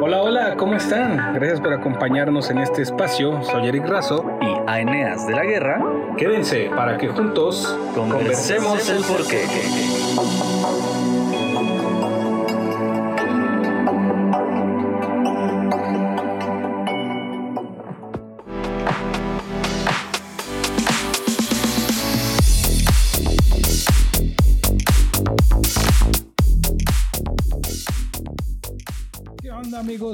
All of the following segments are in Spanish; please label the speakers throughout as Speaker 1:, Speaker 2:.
Speaker 1: Hola, hola, ¿cómo están? Gracias por acompañarnos en este espacio. Soy Eric Razo
Speaker 2: y Aeneas de la Guerra.
Speaker 1: Quédense para que juntos
Speaker 2: conversemos el porqué.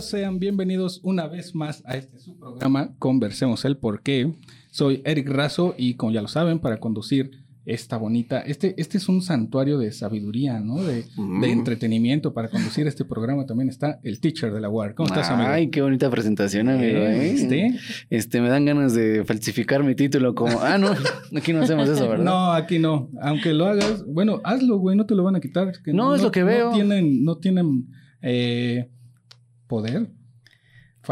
Speaker 1: Sean bienvenidos una vez más a este su programa Conversemos el Porqué. Soy Eric Razo y como ya lo saben, para conducir esta bonita, este, este es un santuario de sabiduría, ¿no? De, entretenimiento. Para conducir este programa también está el teacher de la UAR. ¿Cómo estás, amigo?
Speaker 2: Ay, qué bonita presentación, amigo. ¿eh? ¿Este? este, me dan ganas de falsificar mi título como, ah, no, aquí no hacemos eso, ¿verdad?
Speaker 1: No, aquí no. Aunque lo hagas, bueno, hazlo, güey, no te lo van a quitar.
Speaker 2: no, es lo que veo.
Speaker 1: No tienen, no tienen, eh, poder.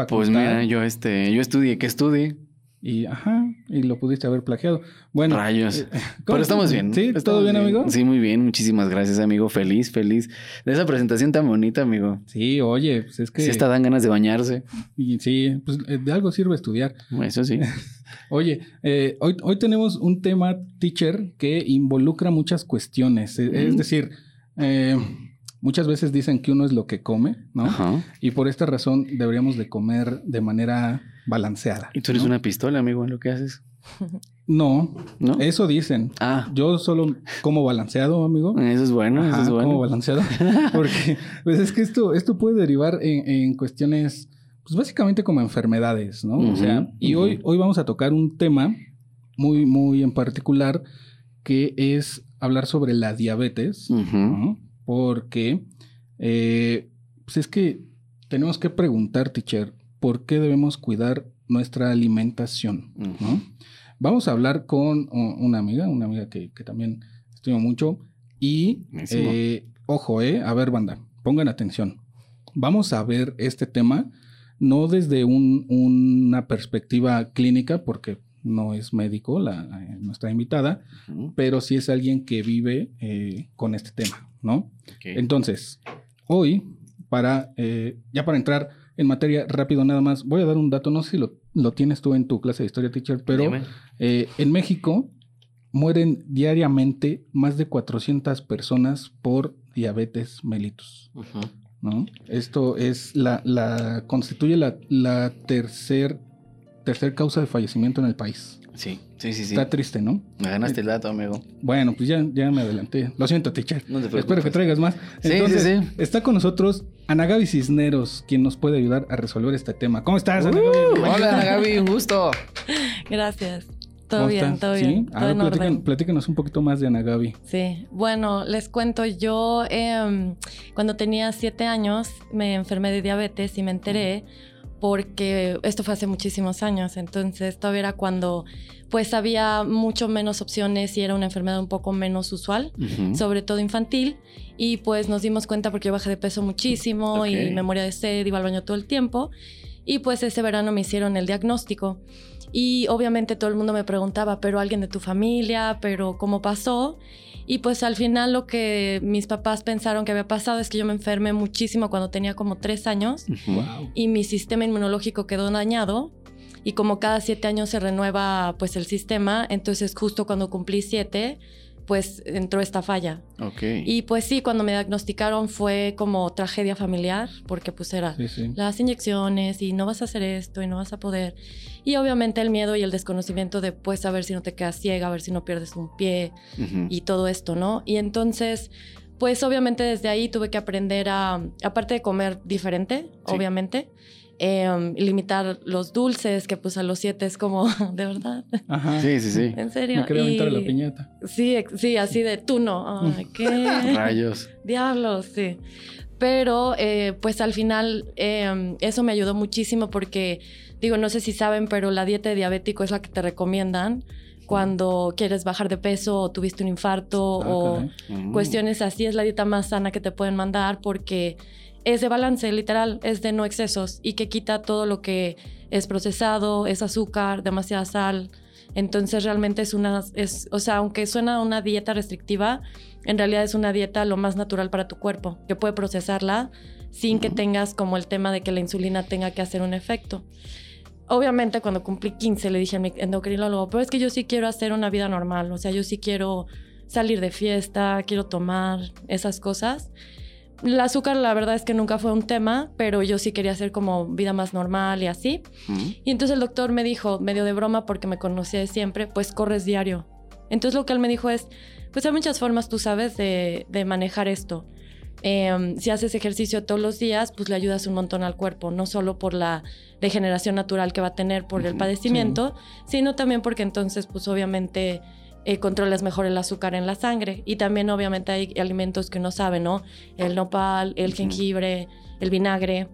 Speaker 2: Pues mira, yo este, yo estudié, ¿qué estudié?
Speaker 1: Y ajá, y lo pudiste haber plagiado. Bueno,
Speaker 2: rayos. Eh, Pero estamos bien.
Speaker 1: Sí, todo bien, amigo.
Speaker 2: Sí, muy bien. Muchísimas gracias, amigo. Feliz, feliz de esa presentación tan bonita, amigo.
Speaker 1: Sí, oye, pues es que.
Speaker 2: Sí, está dan ganas de bañarse.
Speaker 1: Y sí, pues eh, de algo sirve estudiar.
Speaker 2: Eso sí.
Speaker 1: oye, eh, hoy, hoy tenemos un tema, teacher, que involucra muchas cuestiones. Es decir, eh, Muchas veces dicen que uno es lo que come, ¿no? Y por esta razón deberíamos de comer de manera balanceada.
Speaker 2: ¿Y tú eres una pistola, amigo, en lo que haces?
Speaker 1: No, no, eso dicen. Ah. Yo solo como balanceado, amigo.
Speaker 2: Eso es bueno, eso es bueno.
Speaker 1: Como balanceado. Porque pues es que esto, esto puede derivar en, cuestiones, pues básicamente como enfermedades, ¿no? o sea, y hoy, hoy vamos a tocar un tema muy, muy en particular que es hablar sobre la diabetes, ¿no? Porque eh, pues es que tenemos que preguntar, teacher, ¿por qué debemos cuidar nuestra alimentación? Vamos a hablar con una amiga, una amiga que, también estimo mucho. Y, eh, ojo, eh, a ver, banda, pongan atención. Vamos a ver este tema no desde una perspectiva clínica, porque no es médico la, nuestra invitada, pero sí es alguien que vive con este tema. ¿no? Entonces, hoy, para, eh, ya para entrar en materia rápido nada más, voy a dar un dato, no sé si lo, tienes tú en tu clase de historia, teacher, pero eh, en México mueren diariamente más de 400 personas por diabetes mellitus. ¿no? Esto es la, la constituye la, la tercer, tercer causa de fallecimiento en el país.
Speaker 2: Sí, sí, sí,
Speaker 1: Está triste, ¿no?
Speaker 2: Me ganaste el dato, amigo.
Speaker 1: Bueno, pues ya, ya me adelanté. Lo siento, teacher. No te Espero que traigas más.
Speaker 2: Sí, sí, sí.
Speaker 1: Está con nosotros Ana Gaby Cisneros, quien nos puede ayudar a resolver este tema. ¿Cómo estás,
Speaker 2: Ana Hola, Ana Gaby, un gusto.
Speaker 3: Gracias. Todo bien, todo bien.
Speaker 1: ¿Sí? Todo platícanos un poquito más de Ana Gaby.
Speaker 3: Sí, bueno, les cuento, yo em, cuando tenía siete años me enfermé de diabetes y me enteré porque esto fue hace muchísimos años, entonces todavía era cuando pues había mucho menos opciones y era una enfermedad un poco menos usual, sobre todo infantil, y pues nos dimos cuenta porque yo bajé de peso muchísimo y memoria de sed, iba al baño todo el tiempo, y pues ese verano me hicieron el diagnóstico. Y obviamente todo el mundo me preguntaba, pero alguien de tu familia, pero ¿cómo pasó? Y pues al final lo que mis papás pensaron que había pasado es que yo me enfermé muchísimo cuando tenía como tres años y mi sistema inmunológico quedó dañado. Y como cada siete años se renueva pues el sistema, entonces justo cuando cumplí siete, pues entró esta falla.
Speaker 2: Okay.
Speaker 3: Y pues sí, cuando me diagnosticaron fue como tragedia familiar, porque pues era las inyecciones y no vas a hacer esto y no vas a poder. Y obviamente el miedo y el desconocimiento de pues a ver si no te quedas ciega, a ver si no pierdes un pie y todo esto, ¿no? Y entonces, pues obviamente desde ahí tuve que aprender a, aparte de comer diferente, obviamente, Em, limitar los dulces, que pues a los siete es como, de verdad.
Speaker 2: Ajá. Sí, sí, sí.
Speaker 3: En serio.
Speaker 1: Me quería aventar la piñata.
Speaker 3: Sí, sí, así de tú no. Ay, ¿qué?
Speaker 2: Rayos.
Speaker 3: Diablos, sí. Pero eh, pues al final em, eso me ayudó muchísimo porque, digo, no sé si saben, pero la dieta de diabético es la que te recomiendan cuando quieres bajar de peso o tuviste un infarto ah, o mm. cuestiones así. Es la dieta más sana que te pueden mandar porque es de balance, literal, es de no excesos y que quita todo lo que es procesado, es azúcar, demasiada sal. Entonces realmente es una, es, o sea, aunque suena una dieta restrictiva, en realidad es una dieta lo más natural para tu cuerpo, que puede procesarla sin que tengas como el tema de que la insulina tenga que hacer un efecto. Obviamente cuando cumplí 15 le dije a mi endocrinólogo, pero es que yo sí quiero hacer una vida normal, o sea, yo sí quiero salir de fiesta, quiero tomar esas cosas. El azúcar la verdad es que nunca fue un tema, pero yo sí quería hacer como vida más normal y así. Y entonces el doctor me dijo, medio de broma porque me conocía de siempre, pues corres diario. Entonces lo que él me dijo es, pues hay muchas formas, tú sabes, de, manejar esto. Em, si haces ejercicio todos los días, pues le ayudas un montón al cuerpo, no solo por la degeneración natural que va a tener por el padecimiento, sino también porque entonces, pues obviamente eh, controlas mejor el azúcar en la sangre. Y también obviamente hay alimentos que uno sabe, ¿no? El nopal, el jengibre, el vinagre.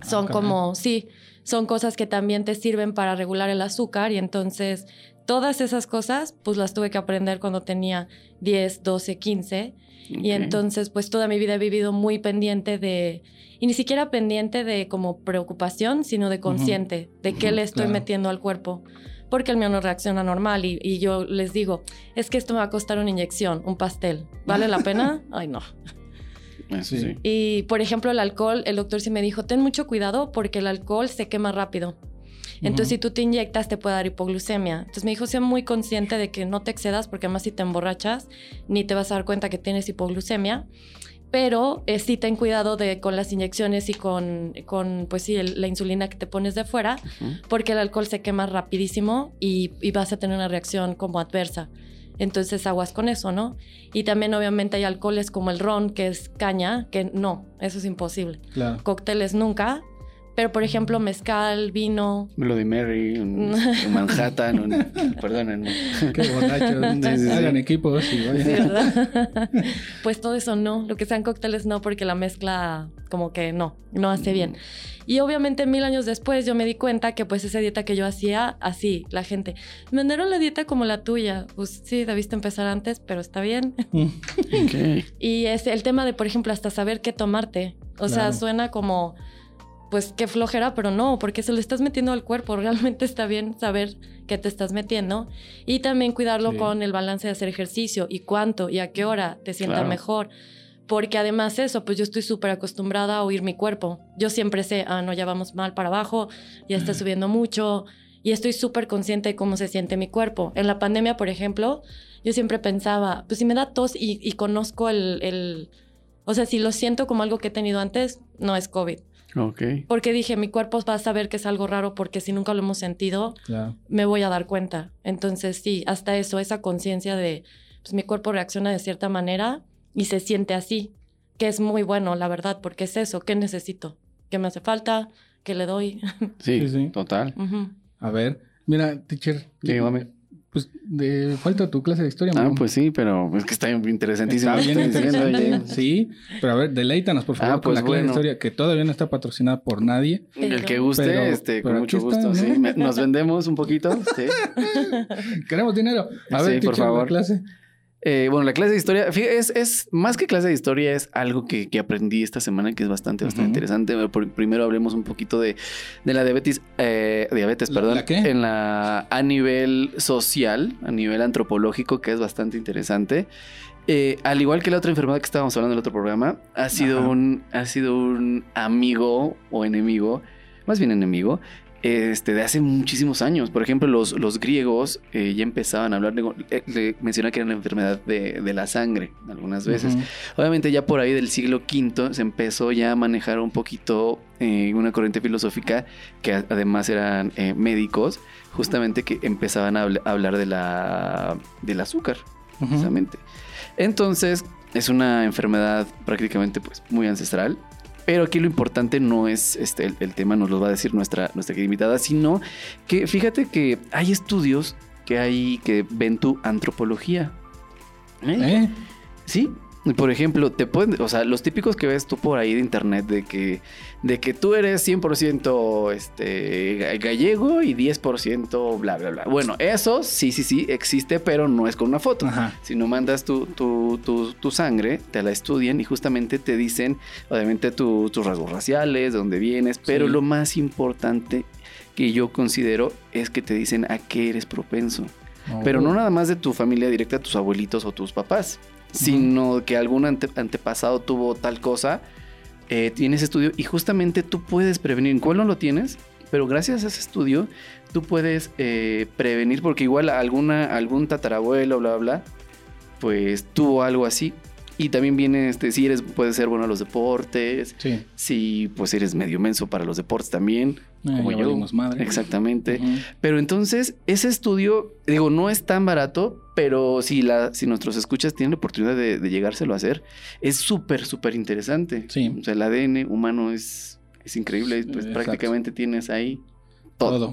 Speaker 3: Ah, son como, sí, son cosas que también te sirven para regular el azúcar. Y entonces todas esas cosas pues las tuve que aprender cuando tenía 10, 12, 15 y entonces pues toda mi vida he vivido muy pendiente de y ni siquiera pendiente de como preocupación, sino de consciente de qué le estoy metiendo al cuerpo porque el mío no reacciona normal y, yo les digo, es que esto me va a costar una inyección, un pastel. ¿Vale la pena? Ay, no.
Speaker 2: Sí.
Speaker 3: Y por ejemplo, el alcohol, el doctor sí me dijo, ten mucho cuidado porque el alcohol se quema rápido. Entonces, si tú te inyectas, te puede dar hipoglucemia. Entonces, me dijo, sea muy consciente de que no te excedas, porque además, si te emborrachas, ni te vas a dar cuenta que tienes hipoglucemia pero eh, sí ten cuidado de, con las inyecciones y con, con pues sí, la insulina que te pones de fuera, porque el alcohol se quema rapidísimo y, vas a tener una reacción como adversa. Entonces aguas con eso, ¿no? Y también obviamente hay alcoholes como el ron, que es caña, que no, eso es imposible. Claro. Cócteles nunca, pero, por ejemplo, mezcal, vino.
Speaker 2: Melody Mary, un, Manhattan, un, perdónenme.
Speaker 1: Qué borrachos. Hagan equipos y
Speaker 3: ¿verdad? pues todo eso no. Lo que sean cócteles no, porque la mezcla como que no, no hace bien. Y obviamente mil años después yo me di cuenta que pues esa dieta que yo hacía, así, la gente, me mandaron la dieta como la tuya. Pues sí, debiste empezar antes, pero está bien. Okay. y es el tema de, por ejemplo, hasta saber qué tomarte. O sea, suena como pues qué flojera, pero no, porque se lo estás metiendo al cuerpo. Realmente está bien saber qué te estás metiendo. Y también cuidarlo con el balance de hacer ejercicio y cuánto y a qué hora te sienta mejor. Porque además eso, pues yo estoy súper acostumbrada a oír mi cuerpo. Yo siempre sé, ah, no, ya vamos mal para abajo, ya está subiendo mucho. Y estoy súper consciente de cómo se siente mi cuerpo. En la pandemia, por ejemplo, yo siempre pensaba, pues si me da tos y, conozco el, el... O sea, si lo siento como algo que he tenido antes, no es COVID porque dije, mi cuerpo va a saber que es algo raro porque si nunca lo hemos sentido, me voy a dar cuenta. Entonces, sí, hasta eso, esa conciencia de, pues mi cuerpo reacciona de cierta manera y se siente así, que es muy bueno, la verdad, porque es eso, ¿qué necesito? ¿Qué me hace falta? ¿Qué le doy?
Speaker 2: Sí, sí, total.
Speaker 1: A ver, mira, teacher.
Speaker 2: Dígame.
Speaker 1: Pues de falta tu clase de historia.
Speaker 2: Ah, pues sí, pero es que está interesantísimo.
Speaker 1: Está bien interesante. Sí, pero a ver, deleítanos por favor ah, con pues la clase de historia que todavía no está patrocinada por nadie.
Speaker 2: El que guste, este, con mucho gusto. Sí. Nos vendemos un poquito. Sí.
Speaker 1: Queremos dinero. A ver, por favor. clase.
Speaker 2: Eh, bueno, la clase de historia, es, es más que clase de historia, es algo que, aprendí esta semana que es bastante, bastante interesante. primero hablemos un poquito de, la diabetes, eh, diabetes, perdón, en la, a nivel social, a nivel antropológico, que es bastante interesante. Eh, al igual que la otra enfermedad que estábamos hablando en el otro programa, ha sido, un, ha sido un amigo o enemigo, más bien enemigo, este, de hace muchísimos años. Por ejemplo, los, los griegos eh, ya empezaban a hablar, de, eh, que era una enfermedad de, la sangre algunas veces. Obviamente ya por ahí del siglo V se empezó ya a manejar un poquito eh, una corriente filosófica que además eran médicos, justamente que empezaban a, hablar de la, del azúcar. Entonces, es una enfermedad prácticamente pues, muy ancestral pero aquí lo importante no es este, el, tema, nos lo va a decir nuestra, nuestra invitada, sino que fíjate que hay estudios que hay que ven tu antropología. ¿Eh? ¿Eh? Sí, por ejemplo, te pueden, o sea, los típicos que ves tú por ahí de internet de que, de que tú eres 100% este, gallego y 10% bla, bla, bla. Bueno, eso sí, sí, sí, existe, pero no es con una foto. Si no mandas tu, tu, tu, sangre, te la estudian y justamente te dicen, obviamente, tus rasgos raciales, de dónde vienes, pero lo más importante que yo considero es que te dicen a qué eres propenso. Pero no nada más de tu familia directa, tus abuelitos o tus papás sino que algún antepasado tuvo tal cosa, eh, tienes estudio y justamente tú puedes prevenir. ¿Cuál no lo tienes? Pero gracias a ese estudio, tú puedes eh, prevenir, porque igual alguna, algún tatarabuelo, bla, bla, pues tuvo algo así. Y también viene, este, si eres, puede ser bueno a los deportes, sí. si pues eres medio menso para los deportes también, eh, como yo. Madre. Exactamente. Pero entonces, ese estudio, digo, no es tan barato, pero si, la, si nuestros escuchas tienen la oportunidad de, llegárselo a hacer, es súper, súper interesante. Sí. O sea, el ADN humano es, es increíble, pues prácticamente tienes ahí todo. Todo.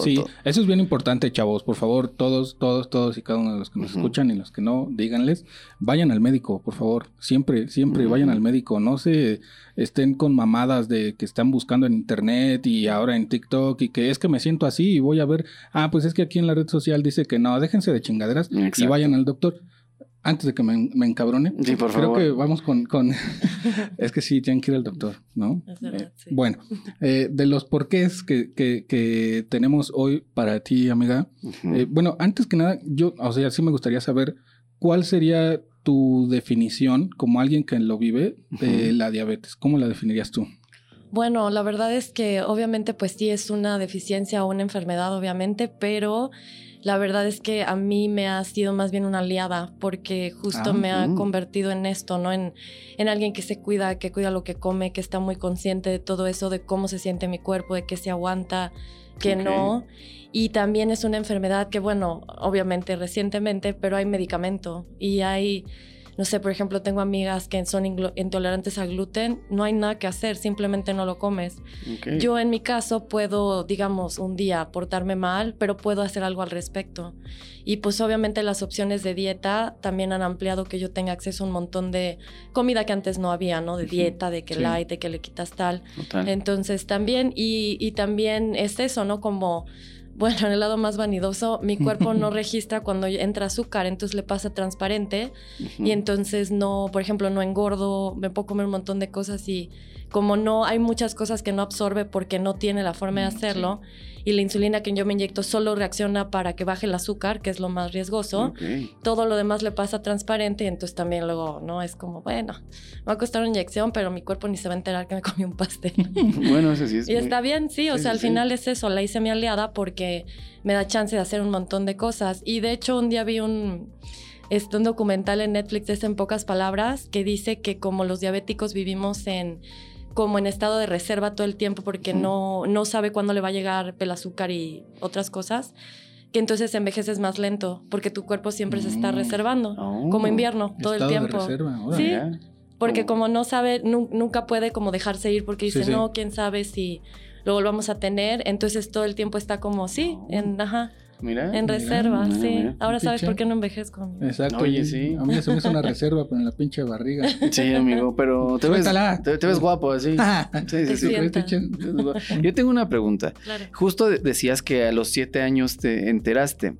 Speaker 1: Sí, eso es bien importante, chavos. Por favor, todos, todos, todos y cada uno de los que nos escuchan y los que no, díganles, vayan al médico, por favor. Siempre, siempre vayan al médico. No se estén con mamadas de que están buscando en internet y ahora en TikTok y que es que me siento así y voy a ver, ah, pues es que aquí en la red social dice que no, déjense de chingaderas y vayan al doctor antes de que me, me encabrone, sí, por creo que vamos con... con es que sí, tienen que ir al doctor, ¿no? Eh, bueno, eh, de los porqués que, que, que, tenemos hoy para ti, amiga. Eh, bueno, antes que nada, yo, o sea, sí me gustaría saber cuál sería tu definición como alguien que lo vive de la diabetes. ¿Cómo la definirías tú?
Speaker 3: Bueno, la verdad es que obviamente pues sí es una deficiencia o una enfermedad, obviamente, pero la verdad es que a mí me ha sido más bien una aliada porque justo ah, me ha convertido en esto, ¿no? En, en alguien que se cuida, que cuida lo que come, que está muy consciente de todo eso, de cómo se siente mi cuerpo, de que se aguanta, que no. Y también es una enfermedad que, bueno, obviamente recientemente, pero hay medicamento y hay no sé, por ejemplo, tengo amigas que son intolerantes al gluten, no hay nada que hacer, simplemente no lo comes. Yo en mi caso puedo, digamos, un día portarme mal, pero puedo hacer algo al respecto. Y pues obviamente las opciones de dieta también han ampliado que yo tenga acceso a un montón de comida que antes no había, ¿no? De dieta, de que light, de que le quitas tal. Entonces también, y, y también es eso, ¿no? Como bueno, en el lado más vanidoso, mi cuerpo no registra cuando entra azúcar, entonces le pasa transparente y entonces no, por ejemplo, no engordo, me puedo comer un montón de cosas y como no hay muchas cosas que no absorbe porque no tiene la forma de mm, hacerlo y la insulina que yo me inyecto solo reacciona para que baje el azúcar, que es lo más riesgoso, todo lo demás le pasa transparente y entonces también luego, ¿no? Es como, bueno, me va a costar una inyección, pero mi cuerpo ni se va a enterar que me comí un pastel.
Speaker 2: bueno, eso sí es.
Speaker 3: Y está bien, sí, o sea, al final es eso, la hice mi aliada porque me da chance de hacer un montón de cosas. Y de hecho un día vi un este, un documental en Netflix, es en pocas palabras, que dice que como los diabéticos vivimos en como en estado de reserva todo el tiempo porque no, no sabe cuándo le va a llegar el azúcar y otras cosas, que entonces envejeces más lento porque tu cuerpo siempre se está mm. reservando, como oh. invierno, todo el tiempo. De reserva. sí, porque oh. como no sabe, nunca puede como dejarse ir porque dice, no, quién sabe si lo volvamos a tener, entonces todo el tiempo está como, sí, en, ajá. Mira. En reserva, sí. Ahora sabes por qué no envejezco.
Speaker 1: Exacto. Oye, sí. A mí se me hizo una reserva, pero en la pinche barriga.
Speaker 2: Sí, amigo, pero te ves, te, ves guapo así. sí, sí, sí. Yo tengo una pregunta. Justo decías que a los siete años te enteraste.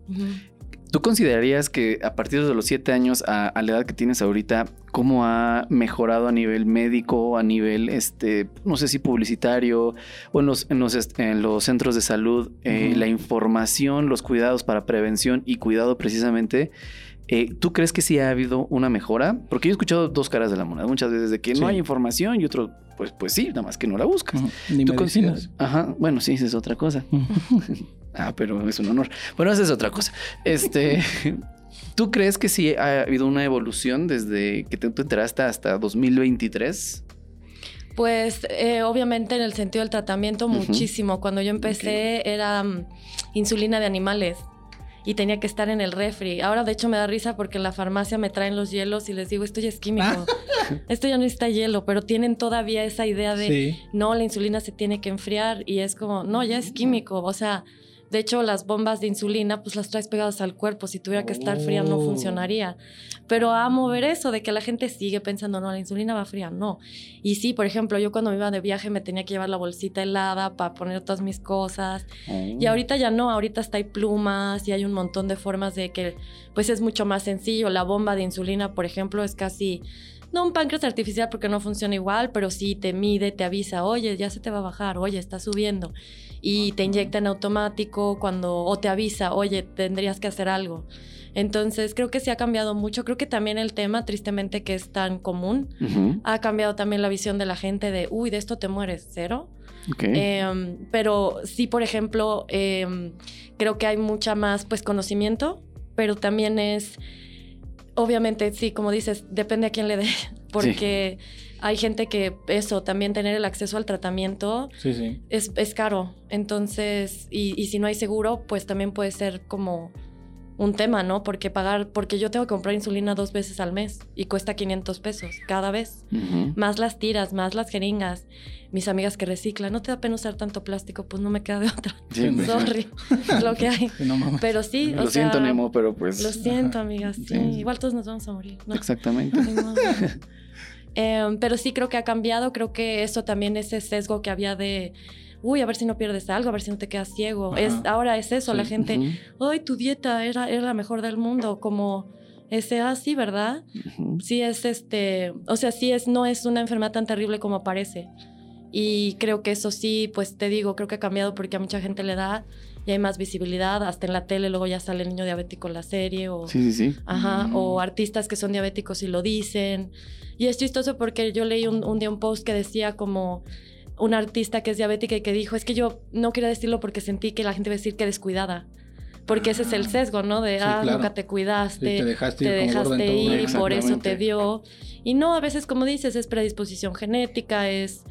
Speaker 2: ¿Tú considerarías que a partir de los siete años, a, la edad que tienes ahorita, cómo ha mejorado a nivel médico, a nivel, este, no sé si publicitario, o en los, en los, en los centros de salud, eh, la información, los cuidados para prevención y cuidado precisamente? Eh, ¿Tú crees que sí ha habido una mejora? Porque yo he escuchado dos caras de la moneda muchas veces de que no hay información y otro, pues, pues sí, nada más que no la buscas.
Speaker 1: Ni ¿Tú
Speaker 2: Ajá, bueno, sí, esa es otra cosa. Ah, pero es un honor. Bueno, esa es otra cosa. Este, ¿tú crees que sí ha habido una evolución desde que te, enteraste hasta 2023?
Speaker 3: Pues eh, obviamente en el sentido del tratamiento muchísimo. Cuando yo empecé era mm, insulina de animales y tenía que estar en el refri. Ahora de hecho me da risa porque en la farmacia me traen los hielos y les digo, esto ya es químico. Ah. esto ya no está hielo, pero tienen todavía esa idea de, no, la insulina se tiene que enfriar y es como, no, ya es químico. O sea, De hecho, las bombas de insulina, pues las traes pegadas al cuerpo. Si tuviera que estar fría, no oh. funcionaría. Pero amo ver eso, de que la gente sigue pensando, no, la insulina va fría. No. Y sí, por ejemplo, yo cuando me iba de viaje me tenía que llevar la bolsita helada para poner todas mis cosas. Y oh. ahorita ya no, ahorita hasta hay plumas y hay un montón de formas de que, pues es mucho más sencillo. La bomba de insulina, por ejemplo, es casi no un páncreas artificial porque no funciona igual, pero sí te mide, te avisa, oye, ya se te va a bajar, oye, está subiendo. Y te inyecta en automático cuando, o te avisa, oye, tendrías que hacer algo. Entonces, creo que sí ha cambiado mucho. Creo que también el tema, tristemente, que es tan común, ha cambiado también la visión de la gente de, uy, de esto te mueres, cero. Em, pero sí, por ejemplo, em, creo que hay mucha más, pues, conocimiento, pero también es obviamente, sí, como dices, depende a quién le dé, porque hay gente que eso, también tener el acceso al tratamiento Es, es, caro. Entonces, y, y, si no hay seguro, pues también puede ser como un tema, ¿no? Porque pagar, porque yo tengo que comprar insulina dos veces al mes y cuesta 500 pesos cada vez. Más las tiras, más las jeringas. Mis amigas que reciclan, no te da pena usar tanto plástico, pues no me queda de otra. Sorry, lo que hay. pero sí,
Speaker 2: Lo siento, Nemo, pero pues.
Speaker 3: Lo siento, amigas, sí. Igual todos nos vamos a morir.
Speaker 2: Exactamente.
Speaker 3: Em, pero sí creo que ha cambiado, creo que eso también, ese sesgo que había de uy, a ver si no pierdes algo, a ver si no te quedas ciego. Es, ahora es eso, la gente, ay, tu dieta era, era la mejor del mundo, como ese ah, ¿verdad? Sí es este, o sea, sí es, no es una enfermedad tan terrible como parece. Y creo que eso sí, pues te digo, creo que ha cambiado porque a mucha gente le da y hay más visibilidad, hasta en la tele luego ya sale el niño diabético en la serie o
Speaker 2: sí, sí, sí.
Speaker 3: Ajá, o artistas que son diabéticos y lo dicen. Y es chistoso porque yo leí un, un día un post que decía como una artista que es diabética y que dijo, es que yo no quería decirlo porque sentí que la gente iba a decir que descuidada. Porque ese es el ah. sesgo, ¿no? De, ah, nunca te cuidaste, te dejaste ir, y por eso te dio. Y no, a veces, como dices, es predisposición genética, es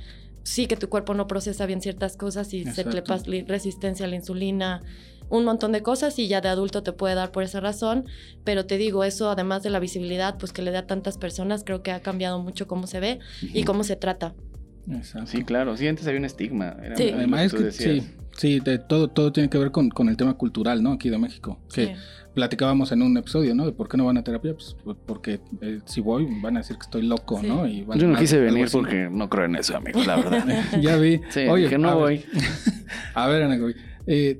Speaker 3: sí que tu cuerpo no procesa bien ciertas cosas y se te pasa resistencia a la insulina, un montón de cosas y ya de adulto te puede dar por esa razón, pero te digo, eso además de la visibilidad, pues que le da a tantas personas, creo que ha cambiado mucho cómo se ve y cómo se trata.
Speaker 2: Sí, claro. Sí, antes había un estigma.
Speaker 1: sí. Además es que sí, sí de todo, todo tiene que ver con, con, el tema cultural, ¿no? Aquí de México. Que platicábamos en un episodio, ¿no? De por qué no van a terapia. Pues, pues porque eh, si voy van a decir que estoy loco, ¿no? Y
Speaker 2: Yo no quise venir porque no creo en eso, amigo, la verdad.
Speaker 1: ya vi.
Speaker 2: Oye, que no voy.
Speaker 1: a ver, Ana eh,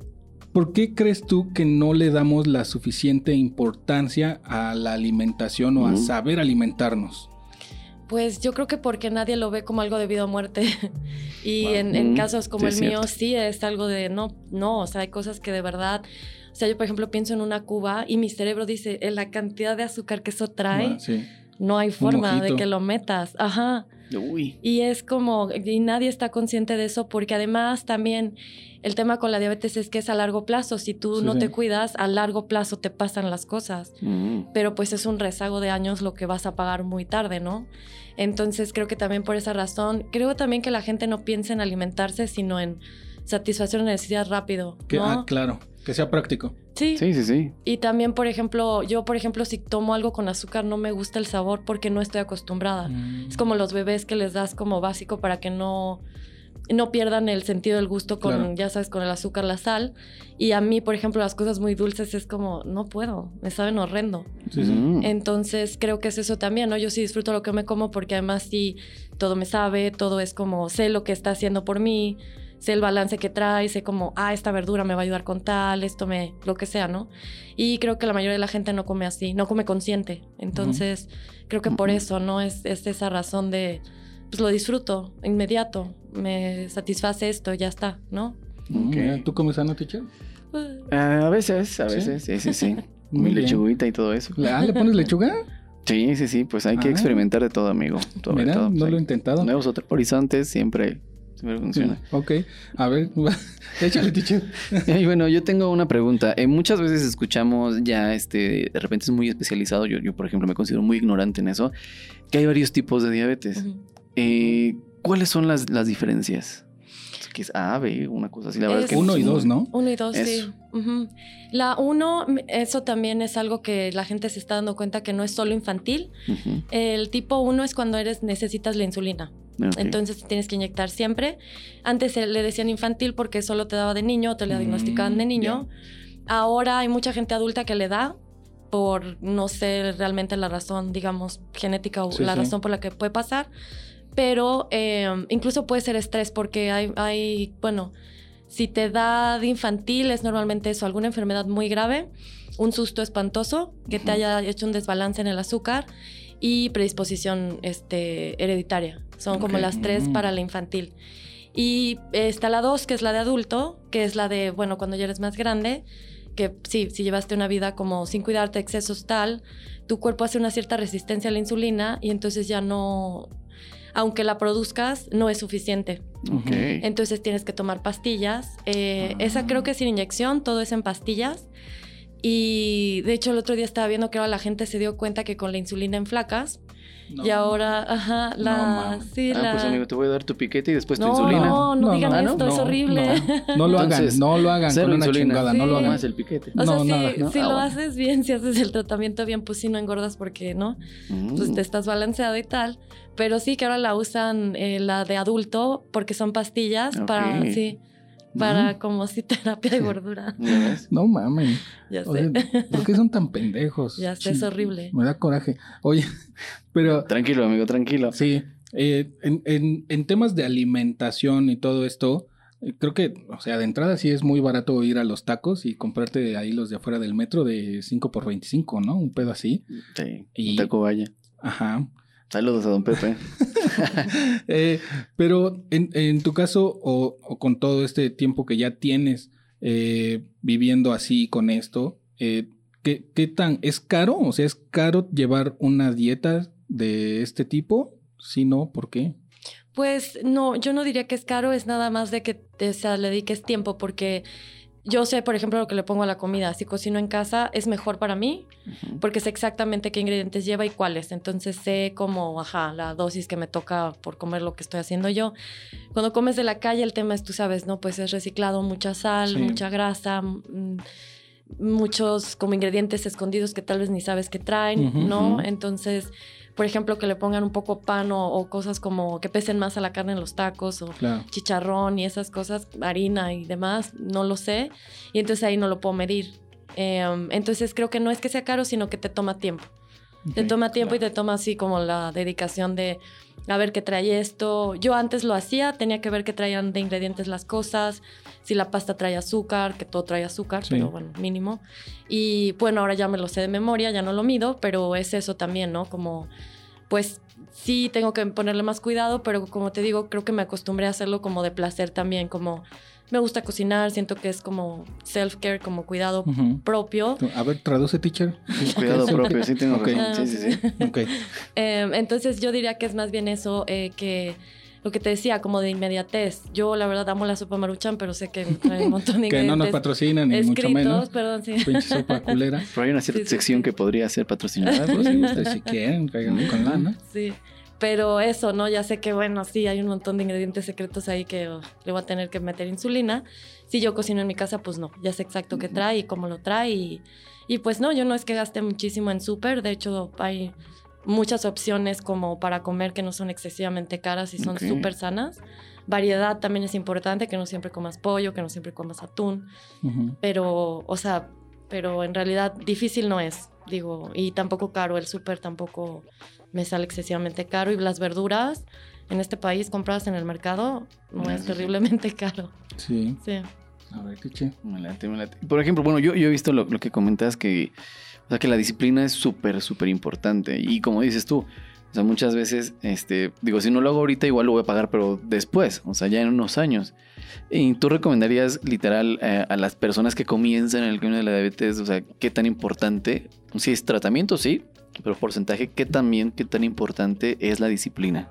Speaker 1: ¿Por qué crees tú que no le damos la suficiente importancia a la alimentación o a saber alimentarnos?
Speaker 3: Pues yo creo que porque nadie lo ve como algo de vida o muerte. y en, casos como el mío sí es algo de no, no, o sea, hay cosas que de verdad... O sea, yo por ejemplo pienso en una cuba y mi cerebro dice, en la cantidad de azúcar que eso trae, no hay forma de que lo metas. Ajá. Y es como, y nadie está consciente de eso porque además también el tema con la diabetes es que es a largo plazo. Si tú no te cuidas, a largo plazo te pasan las cosas. Mm. Pero pues es un rezago de años lo que vas a pagar muy tarde, ¿no? Entonces creo que también por esa razón, creo también que la gente no piensa en alimentarse, sino en satisfacer una necesidad rápido.
Speaker 1: ah, claro, que sea práctico.
Speaker 3: Sí.
Speaker 2: Sí, sí, sí.
Speaker 3: Y también, por ejemplo, yo, por ejemplo, si tomo algo con azúcar, no me gusta el sabor porque no estoy acostumbrada. Mm. Es como los bebés que les das como básico para que no no pierdan el sentido del gusto con, ya sabes, con el azúcar, la sal. Y a mí, por ejemplo, las cosas muy dulces es como, no puedo, me saben horrendo. Mm. Entonces, creo que es eso también, ¿no? Yo sí disfruto lo que me como porque además sí, todo me sabe, todo es como, sé lo que está haciendo por mí, sé el balance que trae, sé como, ah, esta verdura me va a ayudar con tal, esto me, lo que sea, ¿no? Y creo que la mayoría de la gente no come así, no come consciente. Entonces, creo que por eso, ¿no? Es, es esa razón de pues lo disfruto inmediato, me satisface esto, ya está, ¿no?
Speaker 1: ¿Tú comes sano, teacher?
Speaker 2: Pues, a veces, a veces, sí, sí, sí. Mi lechuguita y todo eso.
Speaker 1: ¿Ah, le pones lechuga?
Speaker 2: Sí, sí, sí, pues hay que ah. experimentar de todo, amigo. Todo,
Speaker 1: Mira, no lo he intentado.
Speaker 2: Nuevos horizontes siempre, siempre funciona.
Speaker 1: ok, a ver, échale, teacher.
Speaker 2: y bueno, yo tengo una pregunta. Eh, muchas veces escuchamos ya, este, de repente es muy especializado. Yo, yo, por ejemplo, me considero muy ignorante en eso, que hay varios tipos de diabetes. Eh, ¿Cuáles son las, las diferencias? que es A, B, una cosa así. La verdad es que
Speaker 1: uno y dos, ¿no?
Speaker 3: Uno y dos, sí. La uno, eso también es algo que la gente se está dando cuenta que no es solo infantil. El tipo uno es cuando eres necesitas la insulina. Entonces tienes que inyectar siempre. Antes le decían infantil porque solo te daba de niño, te le diagnosticaban de mm, niño. Ahora hay mucha gente adulta que le da por no sé realmente la razón, digamos, genética o la razón por la que puede pasar. Pero em, incluso puede ser estrés porque hay, hay, bueno, si te da de infantil es normalmente eso, alguna enfermedad muy grave, un susto espantoso que te haya hecho un desbalance en el azúcar y predisposición este, hereditaria. Son como las tres para la infantil. Y está la dos, que es la de adulto, que es la de, bueno, cuando ya eres más grande, que sí, si llevaste una vida como sin cuidarte, excesos tal, tu cuerpo hace una cierta resistencia a la insulina y entonces ya no, aunque la produzcas, no es suficiente. Entonces tienes que tomar pastillas. Eh, esa creo que es sin inyección, todo es en pastillas. Y de hecho el otro día estaba viendo que ahora la gente se dio cuenta que con la insulina en flacas y ahora, ajá, la. sí,
Speaker 2: ah, pues amigo, te voy a dar tu piquete y después tu insulina.
Speaker 3: No, no, digan esto, es horrible.
Speaker 1: No, lo hagan, no lo hagan con una chingada, no lo hagan.
Speaker 2: más el piquete.
Speaker 3: O sea, si, si ah, lo haces bien, si haces el tratamiento bien, pues sí no engordas porque, ¿no? Pues te estás balanceado y tal. Pero sí que ahora la usan eh, la de adulto porque son pastillas para, sí para como si terapia de gordura.
Speaker 1: No mames. Ya sé. ¿Por qué son tan pendejos?
Speaker 3: Ya sé, es horrible.
Speaker 1: Me da coraje. Oye, pero...
Speaker 2: Tranquilo, amigo, tranquilo.
Speaker 1: Sí. Eh, en, en, temas de alimentación y todo esto, eh, creo que, o sea, de entrada sí es muy barato ir a los tacos y comprarte ahí los de afuera del metro de 5 por 25, ¿no? Un pedo así.
Speaker 2: Sí, y, un taco vaya.
Speaker 1: Ajá.
Speaker 2: Saludos a don Pepe.
Speaker 1: Eh, pero en, tu caso, o, con todo este tiempo que ya tienes eh, viviendo así con esto, eh, ¿qué, ¿qué, tan es caro? O sea, ¿es caro llevar una dieta de este tipo? Si no, ¿por qué?
Speaker 3: Pues no, yo no diría que es caro, es nada más de que te, le dediques tiempo, porque yo sé, por ejemplo, lo que le pongo a la comida. Si cocino en casa, es mejor para mí porque sé exactamente qué ingredientes lleva y cuáles. Entonces sé como, ajá, la dosis que me toca por comer lo que estoy haciendo yo. Cuando comes de la calle, el tema es, tú sabes, ¿no? Pues es reciclado, mucha sal, mucha grasa, muchos como ingredientes escondidos que tal vez ni sabes que traen, ¿no? Entonces por ejemplo, que le pongan un poco pan o, cosas como que pesen más a la carne en los tacos o chicharrón y esas cosas, harina y demás, no lo sé. Y entonces ahí no lo puedo medir. Em, entonces creo que no es que sea caro, sino que te toma tiempo. te toma tiempo y te toma así como la dedicación de a ver qué trae esto. Yo antes lo hacía, tenía que ver qué traían de ingredientes las cosas, si la pasta trae azúcar, que todo trae azúcar, pero bueno, mínimo. Y bueno, ahora ya me lo sé de memoria, ya no lo mido, pero es eso también, ¿no? Como, pues sí tengo que ponerle más cuidado, pero como te digo, creo que me acostumbré a hacerlo como de placer también, como me gusta cocinar, siento que es como self-care, como cuidado propio.
Speaker 1: A ver, traduce, teacher.
Speaker 2: cuidado propio, sí tengo que sí, sí, sí.
Speaker 3: okay. Em, entonces yo diría que es más bien eso eh, que lo que te decía, como de inmediatez. Yo, la verdad, amo la sopa maruchan, pero sé que hay un montón de
Speaker 1: Que no nos patrocinan, ni mucho menos.
Speaker 3: perdón, sí.
Speaker 1: Pinche sopa culera.
Speaker 2: Pero hay una cierta sección que podría ser patrocinada.
Speaker 1: pues, si ustedes si quieren, caigan con lana.
Speaker 3: Sí. Pero eso, ¿no? Ya sé que, bueno, sí, hay un montón de ingredientes secretos ahí que oh, le voy a tener que meter insulina. Si yo cocino en mi casa, pues no, ya sé exacto qué trae y cómo lo trae. Y, y pues no, yo no es que gaste muchísimo en súper. De hecho, hay muchas opciones como para comer que no son excesivamente caras y son súper sanas. Variedad también es importante, que no siempre comas pollo, que no siempre comas atún. Pero, o sea, pero en realidad difícil no es, digo, y tampoco caro. El súper tampoco me sale excesivamente caro y las verduras en este país compradas en el mercado no es terriblemente caro.
Speaker 1: Sí.
Speaker 3: Sí.
Speaker 1: A ver, qué
Speaker 2: Por ejemplo, bueno, yo, yo he visto lo, que comentas que, o sea, que la disciplina es súper, súper importante. Y como dices tú, o sea, muchas veces, este, digo, si no lo hago ahorita, igual lo voy a pagar, pero después, o sea, ya en unos años. ¿Y tú recomendarías literal eh, a las personas que comienzan en el camino de la diabetes, o sea, qué tan importante, si es tratamiento, sí, pero porcentaje, ¿qué también, qué tan importante es la disciplina?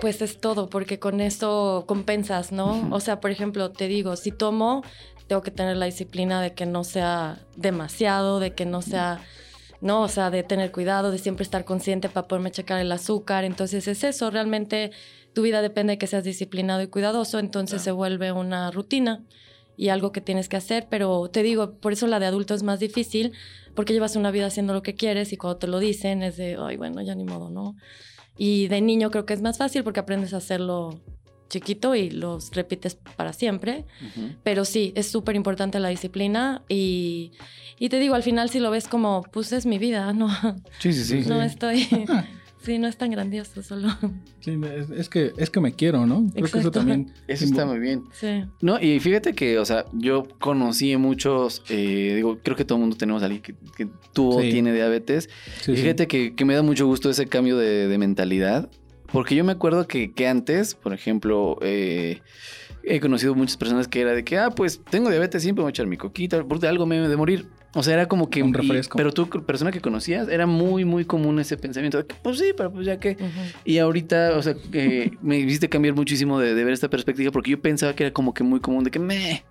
Speaker 3: Pues es todo, porque con eso compensas, ¿no? O sea, por ejemplo, te digo, si tomo, tengo que tener la disciplina de que no sea demasiado, de que no sea, ¿no? O sea, de tener cuidado, de siempre estar consciente para poderme checar el azúcar. Entonces es eso, realmente tu vida depende de que seas disciplinado y cuidadoso, entonces se vuelve una rutina. y algo que tienes que hacer, pero te digo, por eso la de adulto es más difícil, porque llevas una vida haciendo lo que quieres y cuando te lo dicen es de, ay, bueno, ya ni modo, ¿no? Y de niño creo que es más fácil porque aprendes a hacerlo chiquito y los repites para siempre. Pero sí, es súper importante la disciplina y, y, te digo, al final si lo ves como, pues es mi vida, ¿no?
Speaker 2: Sí, sí, sí.
Speaker 3: No estoy... Sí, no es tan grandioso solo.
Speaker 1: Sí, es, que, es que me quiero, ¿no? Creo que eso también.
Speaker 2: Eso está muy bien. Sí. No, y fíjate que, o sea, yo conocí muchos, eh, digo, creo que todo el mundo tenemos a alguien que, que tuvo, tiene diabetes. y fíjate que, que, me da mucho gusto ese cambio de, de mentalidad. Porque yo me acuerdo que, que antes, por ejemplo, eh, he conocido muchas personas que era de que, ah, pues tengo diabetes, siempre voy a echar mi coquita, porque algo me debe de morir. O sea, era como que...
Speaker 1: Un refresco.
Speaker 2: pero tú, persona que conocías, era muy, muy común ese pensamiento de que, pues sí, pero pues ya que... Y ahorita, o sea, que me hiciste cambiar muchísimo de, de, ver esta perspectiva porque yo pensaba que era como que muy común de que me...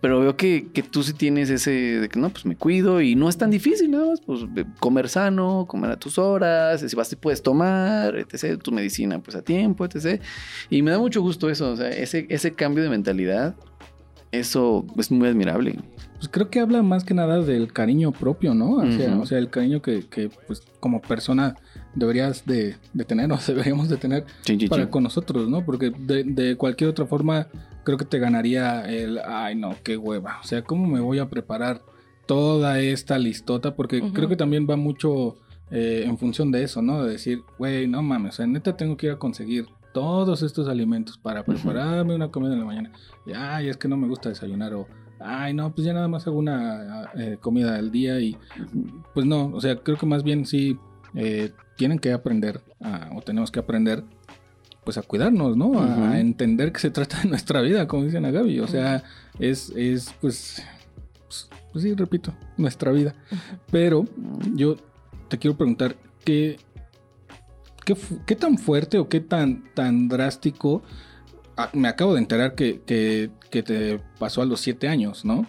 Speaker 2: Pero veo que, que, tú sí tienes ese de que no, pues me cuido y no es tan difícil, nada más, pues comer sano, comer a tus horas, si vas, puedes tomar, etc., tu medicina pues a tiempo, etc. Y me da mucho gusto eso, o sea, ese, ese cambio de mentalidad, eso es muy admirable.
Speaker 1: Pues creo que habla más que nada del cariño propio, ¿no? O sea, el cariño que, que, pues como persona deberías de, de tener o deberíamos de tener para con nosotros, ¿no? Porque de, de cualquier otra forma creo que te ganaría el, ay no, qué hueva. O sea, ¿cómo me voy a preparar toda esta listota? Porque creo que también va mucho eh, en función de eso, ¿no? De decir, güey, no mames, o sea, neta tengo que ir a conseguir todos estos alimentos para prepararme una comida en la mañana. Y, ay, es que no me gusta desayunar o, ay, no, pues ya nada más hago una eh, comida al día y, pues no, o sea, creo que más bien sí eh, tienen que aprender o tenemos que aprender pues a cuidarnos, ¿no? A entender que se trata de nuestra vida, como dicen a Gaby. O sea, es, es pues, pues, pues, sí, repito, nuestra vida. Pero yo te quiero preguntar, ¿qué, qué, tan fuerte o qué tan, tan drástico? Ah, me acabo de enterar que, que, que te pasó a los siete años, ¿no?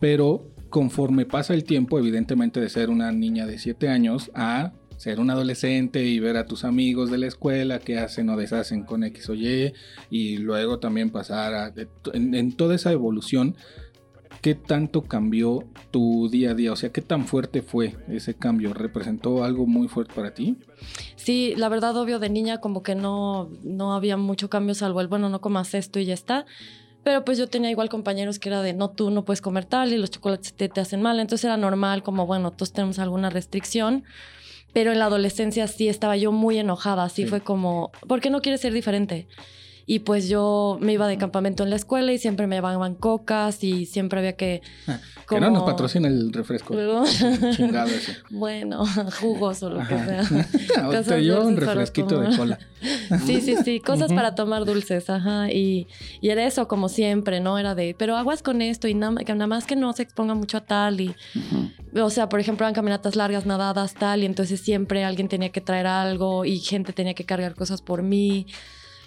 Speaker 1: Pero conforme pasa el tiempo, evidentemente de ser una niña de siete años a ser un adolescente y ver a tus amigos de la escuela que hacen o deshacen con X o Y y luego también pasar a, en, toda esa evolución, ¿qué tanto cambió tu día a día? O sea, ¿qué tan fuerte fue ese cambio? ¿Representó algo muy fuerte para ti?
Speaker 3: Sí, la verdad, obvio, de niña como que no, no había mucho cambio salvo el, bueno, no comas esto y ya está. Pero pues yo tenía igual compañeros que era de, no, tú no puedes comer tal y los chocolates te, te hacen mal. Entonces era normal como, bueno, todos tenemos alguna restricción pero en la adolescencia sí estaba yo muy enojada, así fue como, ¿por qué no quieres ser diferente? Y pues yo me iba de campamento en la escuela y siempre me llevaban cocas y siempre había que...
Speaker 1: Ah, que no nos patrocina el refresco. Chingado ese.
Speaker 3: Bueno, jugos o lo que sea.
Speaker 1: Ah, te yo un refresquito de cola.
Speaker 3: sí, sí, sí. Cosas para tomar dulces, ajá. Y, y, era eso como siempre, ¿no? Era de, pero aguas con esto y nada, que nada más que no se exponga mucho a tal y... O sea, por ejemplo, eran caminatas largas, nadadas, tal, y entonces siempre alguien tenía que traer algo y gente tenía que cargar cosas por mí.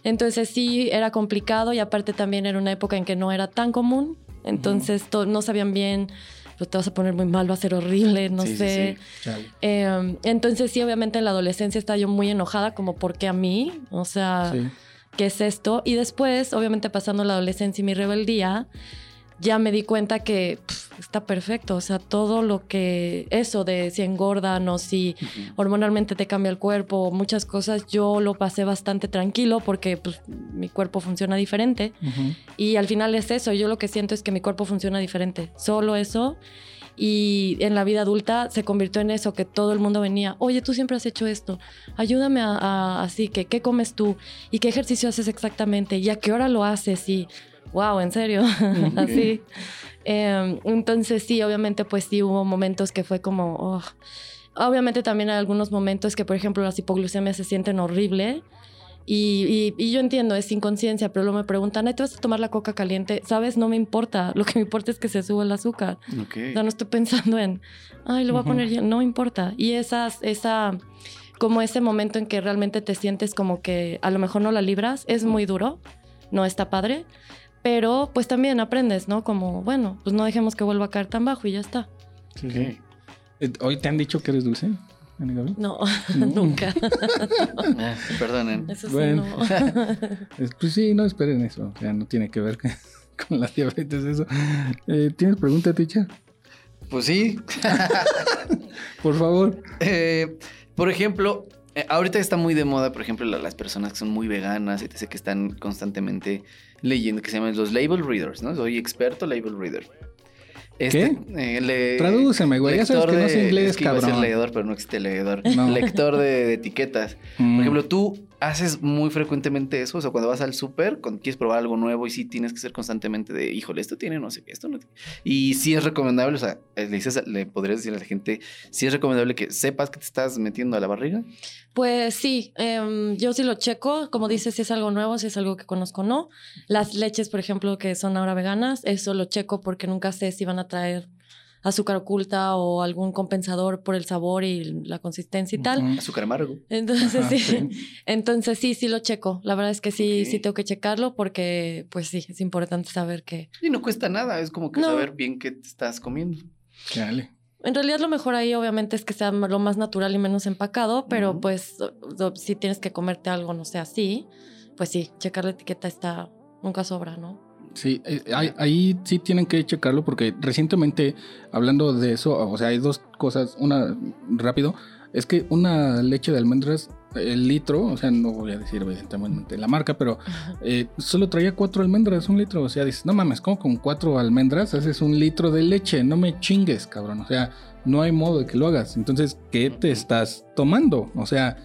Speaker 3: Entonces sí, era complicado y aparte también era una época en que no era tan común. Entonces no sabían bien, pues te vas a poner muy mal, va a ser horrible, no sé. Em, entonces sí, obviamente en la adolescencia estaba yo muy enojada, como, ¿por qué a mí? O sea, ¿qué es esto? Y después, obviamente pasando la adolescencia y mi rebeldía, ya me di cuenta que está perfecto. O sea, todo lo que, eso de si engordan o si hormonalmente te cambia el cuerpo, muchas cosas, yo lo pasé bastante tranquilo porque pues, mi cuerpo funciona diferente. Y al final es eso, yo lo que siento es que mi cuerpo funciona diferente. Solo eso. Y en la vida adulta se convirtió en eso, que todo el mundo venía, oye, tú siempre has hecho esto, ayúdame a, así, que qué comes tú y qué ejercicio haces exactamente y a qué hora lo haces y wow, en serio, así. Em, entonces sí, obviamente pues sí hubo momentos que fue como, oh. obviamente también hay algunos momentos que por ejemplo las hipoglucemias se sienten horrible. Y, y, yo entiendo, es inconsciencia, pero luego me preguntan, ¿te vas a tomar la coca caliente? ¿Sabes? No me importa. Lo que me importa es que se suba el azúcar. O sea, no estoy pensando en, ay, lo voy a poner ya. No importa. Y esas, esa, como ese momento en que realmente te sientes como que a lo mejor no la libras, es muy duro. No está padre. Pero pues también aprendes, ¿no? Como, bueno, pues no dejemos que vuelva a caer tan bajo y ya está.
Speaker 1: Sí. Eh, ¿Hoy te han dicho que eres dulce?
Speaker 3: No, nunca.
Speaker 2: Ah, perdonen.
Speaker 3: Eso sí, no.
Speaker 1: pues sí, no esperen eso. O sea, no tiene que ver con la diabetes, eso. Eh, ¿Tienes pregunta, Ticha?
Speaker 2: Pues sí.
Speaker 1: por favor.
Speaker 2: Eh, por ejemplo, eh, ahorita está muy de moda, por ejemplo, las personas que son muy veganas, sé que están constantemente leyendo, que se llaman los label readers, ¿no? Soy experto label reader.
Speaker 1: Este, ¿Qué? Eh, Tradúceme, güey. Ya sabes que no sé inglés, cabrón.
Speaker 2: Iba leedor, pero no existe leedor. Lector de, etiquetas. Por mm. ejemplo, tú haces muy frecuentemente eso. O sea, cuando vas al súper, quieres probar algo nuevo y sí tienes que ser constantemente de, híjole, esto tiene no sé qué, esto no tiene. Y sí es recomendable, o sea, le, dices, le podrías decir a la gente, sí es recomendable que sepas que te estás metiendo a la barriga.
Speaker 3: Pues sí, em, yo sí lo checo. Como dices, si es algo nuevo, si es algo que conozco o no. Las leches, por ejemplo, que son ahora veganas, eso lo checo porque nunca sé si van a traer azúcar oculta o algún compensador por el sabor y la consistencia y tal.
Speaker 2: Azúcar amargo.
Speaker 3: Entonces sí. Entonces sí, sí lo checo. La verdad es que sí, sí tengo que checarlo porque pues sí, es importante saber que...
Speaker 2: Y no cuesta nada, es como que saber bien qué te estás comiendo.
Speaker 1: Dale.
Speaker 3: En realidad lo mejor ahí obviamente es que sea lo más natural y menos empacado, pero pues si tienes que comerte algo, no sé, así, pues sí, checar la etiqueta está, nunca sobra, ¿no?
Speaker 1: Sí, eh, ahí, sí tienen que checarlo porque recientemente, hablando de eso, o sea, hay dos cosas. Una, rápido, es que una leche de almendras, el litro, o sea, no voy a decir evidentemente la marca, pero eh, solo traía cuatro almendras, un litro. O sea, dices, no mames, ¿cómo con cuatro almendras haces un litro de leche? No me chingues, cabrón. O sea, no hay modo de que lo hagas. Entonces, ¿qué te estás tomando? O sea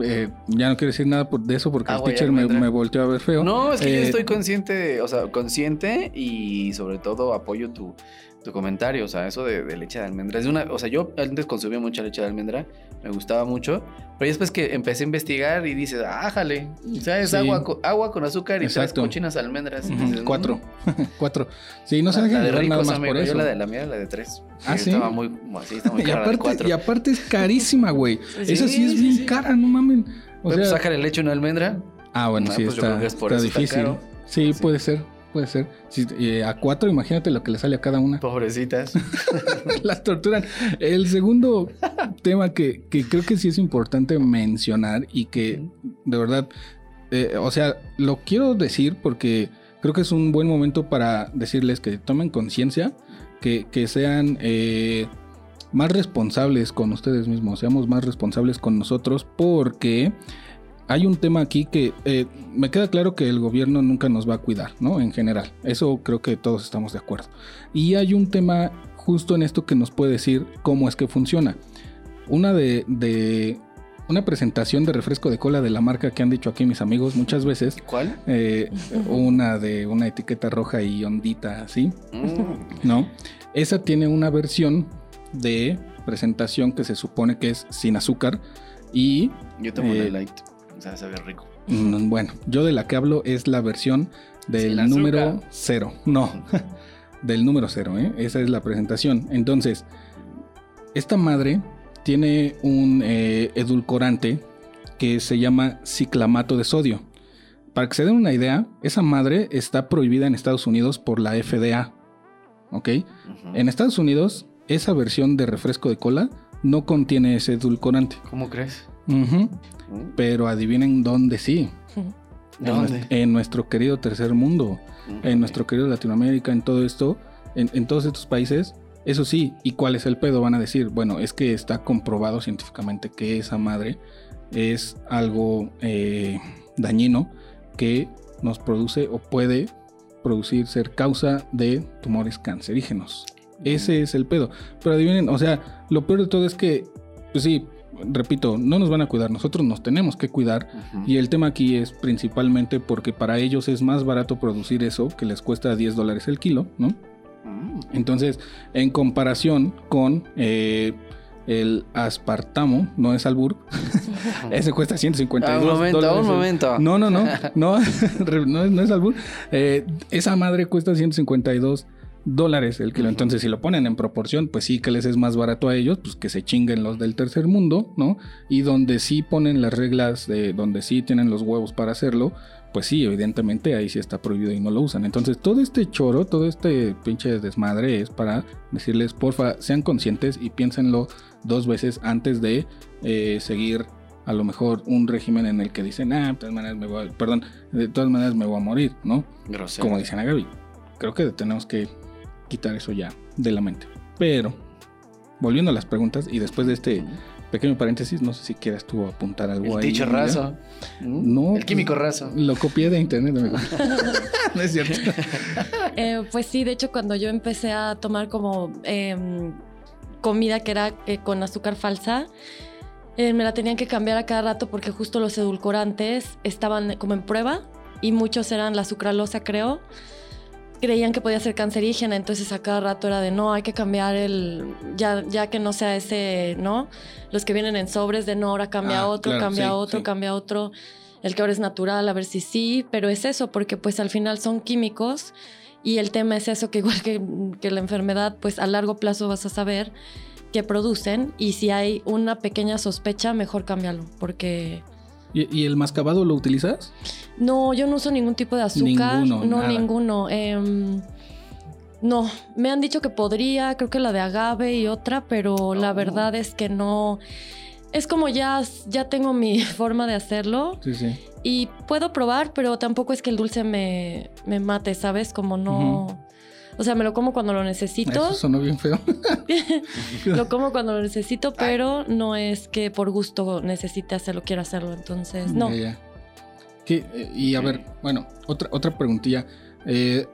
Speaker 1: eh, ya no quiero decir nada de eso porque el teacher me, volteó a ver feo.
Speaker 2: No, es que yo eh, estoy consciente, o sea, consciente y sobre todo apoyo tu, tu comentario, o sea, eso de, leche de almendra. Es una, o sea, yo antes consumía mucha leche de almendra, me gustaba mucho, pero después que empecé a investigar y dices, ah, jale, o sea, es agua, agua con azúcar y tres cochinas almendras.
Speaker 1: Cuatro, cuatro. Sí, no se dejen
Speaker 2: de nada más por eso. Yo la de la mía, la de tres.
Speaker 1: Ah, sí.
Speaker 2: Estaba muy, así, estaba muy cara
Speaker 1: y aparte, Y aparte es carísima, güey. Esa sí es bien cara, no mamen.
Speaker 2: O sea, pues, sácale leche una almendra.
Speaker 1: Ah, bueno, sí, pues está, está difícil. sí, puede ser puede ser. Si, eh, a cuatro, imagínate lo que le sale a cada una.
Speaker 2: Pobrecitas.
Speaker 1: Las torturan. El segundo tema que, creo que sí es importante mencionar y que de verdad, eh, o sea, lo quiero decir porque creo que es un buen momento para decirles que tomen conciencia, que, que, sean... Eh, más responsables con ustedes mismos, seamos más responsables con nosotros porque hay un tema aquí que eh, me queda claro que el gobierno nunca nos va a cuidar, ¿no? En general, eso creo que todos estamos de acuerdo. Y hay un tema justo en esto que nos puede decir cómo es que funciona. Una de, una presentación de refresco de cola de la marca que han dicho aquí mis amigos muchas veces.
Speaker 2: ¿Cuál?
Speaker 1: Eh, una de una etiqueta roja y ondita así. Mm. ¿No? Esa tiene una versión de presentación que se supone que es sin azúcar y...
Speaker 2: Yo tomo eh, light sea, sabe rico.
Speaker 1: Mm, bueno, yo de la que hablo es la versión del número cero. No, del número cero, ¿eh? Esa es la presentación. Entonces, esta madre tiene un eh, edulcorante que se llama ciclamato de sodio. Para que se den una idea, esa madre está prohibida en Estados Unidos por la FDA. ¿Ok? En Estados Unidos, esa versión de refresco de cola no contiene ese edulcorante.
Speaker 2: ¿Cómo crees?
Speaker 1: Pero adivinen dónde sí. En, nuestro querido tercer mundo, en nuestro querido Latinoamérica, en todo esto, en, todos estos países, eso sí, ¿y cuál es el pedo? Van a decir, bueno, es que está comprobado científicamente que esa madre es algo eh, dañino que nos produce o puede producir, ser causa de tumores cancerígenos. Ese es el pedo. Pero adivinen, o sea, lo peor de todo es que, pues sí, repito, no nos van a cuidar, nosotros nos tenemos que cuidar y el tema aquí es principalmente porque para ellos es más barato producir eso que les cuesta 10 dólares el kilo, ¿no? Mm. Entonces, en comparación con eh, el aspartamo, no es albur, ese cuesta 152
Speaker 2: un momento, Un momento,
Speaker 1: No, no, no, no, no, es albur. Eh, esa madre cuesta 152 dólares el kilo. Entonces, si lo ponen en proporción, pues sí que les es más barato a ellos, pues que se chinguen los del tercer mundo, ¿no? Y donde sí ponen las reglas de donde sí tienen los huevos para hacerlo, pues sí, evidentemente ahí sí está prohibido y no lo usan. Entonces, todo este choro, todo este pinche desmadre es para decirles, porfa, sean conscientes y piénsenlo dos veces antes de eh, seguir a lo mejor un régimen en el que dicen, ah, de todas maneras me voy a, perdón, de todas maneras me voy a morir, ¿no? Como dicen a Gaby. creo que tenemos que quitar eso ya de la mente. Pero, volviendo a las preguntas y después de este pequeño paréntesis, no sé si quieras tú apuntar algo
Speaker 2: el ahí. El raso.
Speaker 1: No.
Speaker 2: El químico raso.
Speaker 1: Lo copié de internet, no es cierto.
Speaker 3: Eh, pues sí, de hecho, cuando yo empecé a tomar como em, comida que era eh, con azúcar falsa, eh, me la tenían que cambiar a cada rato porque justo los edulcorantes estaban como en prueba y muchos eran la sucralosa, creo. Creían que podía ser cancerígena, entonces a cada rato era de no, hay que cambiar el, ya, ya que no sea ese, ¿no? Los que vienen en sobres de no, ahora cambia ah, otro, cambia otro, cambia otro. El que ahora es natural, a ver si sí, pero es eso, porque pues al final son químicos y el tema es eso, que igual que, que la enfermedad, pues a largo plazo vas a saber que producen y si hay una pequeña sospecha, mejor cámbialo, porque...
Speaker 1: ¿Y, el mascabado lo utilizas?
Speaker 3: No, yo no uso ningún tipo de azúcar. Ninguno, no, ninguno. Em, no, me han dicho que podría, creo que la de agave y otra, pero la oh. verdad es que no. Es como ya, ya tengo mi forma de hacerlo.
Speaker 1: Sí, sí.
Speaker 3: Y puedo probar, pero tampoco es que el dulce me, me mate, ¿sabes? Como no. O sea, me lo como cuando lo necesito.
Speaker 1: Eso sonó bien feo.
Speaker 3: lo como cuando lo necesito, pero no es que por gusto necesite hacerlo, quiero hacerlo. Entonces, no.
Speaker 1: Eh, y a ver, bueno, otra, otra preguntilla. Eh,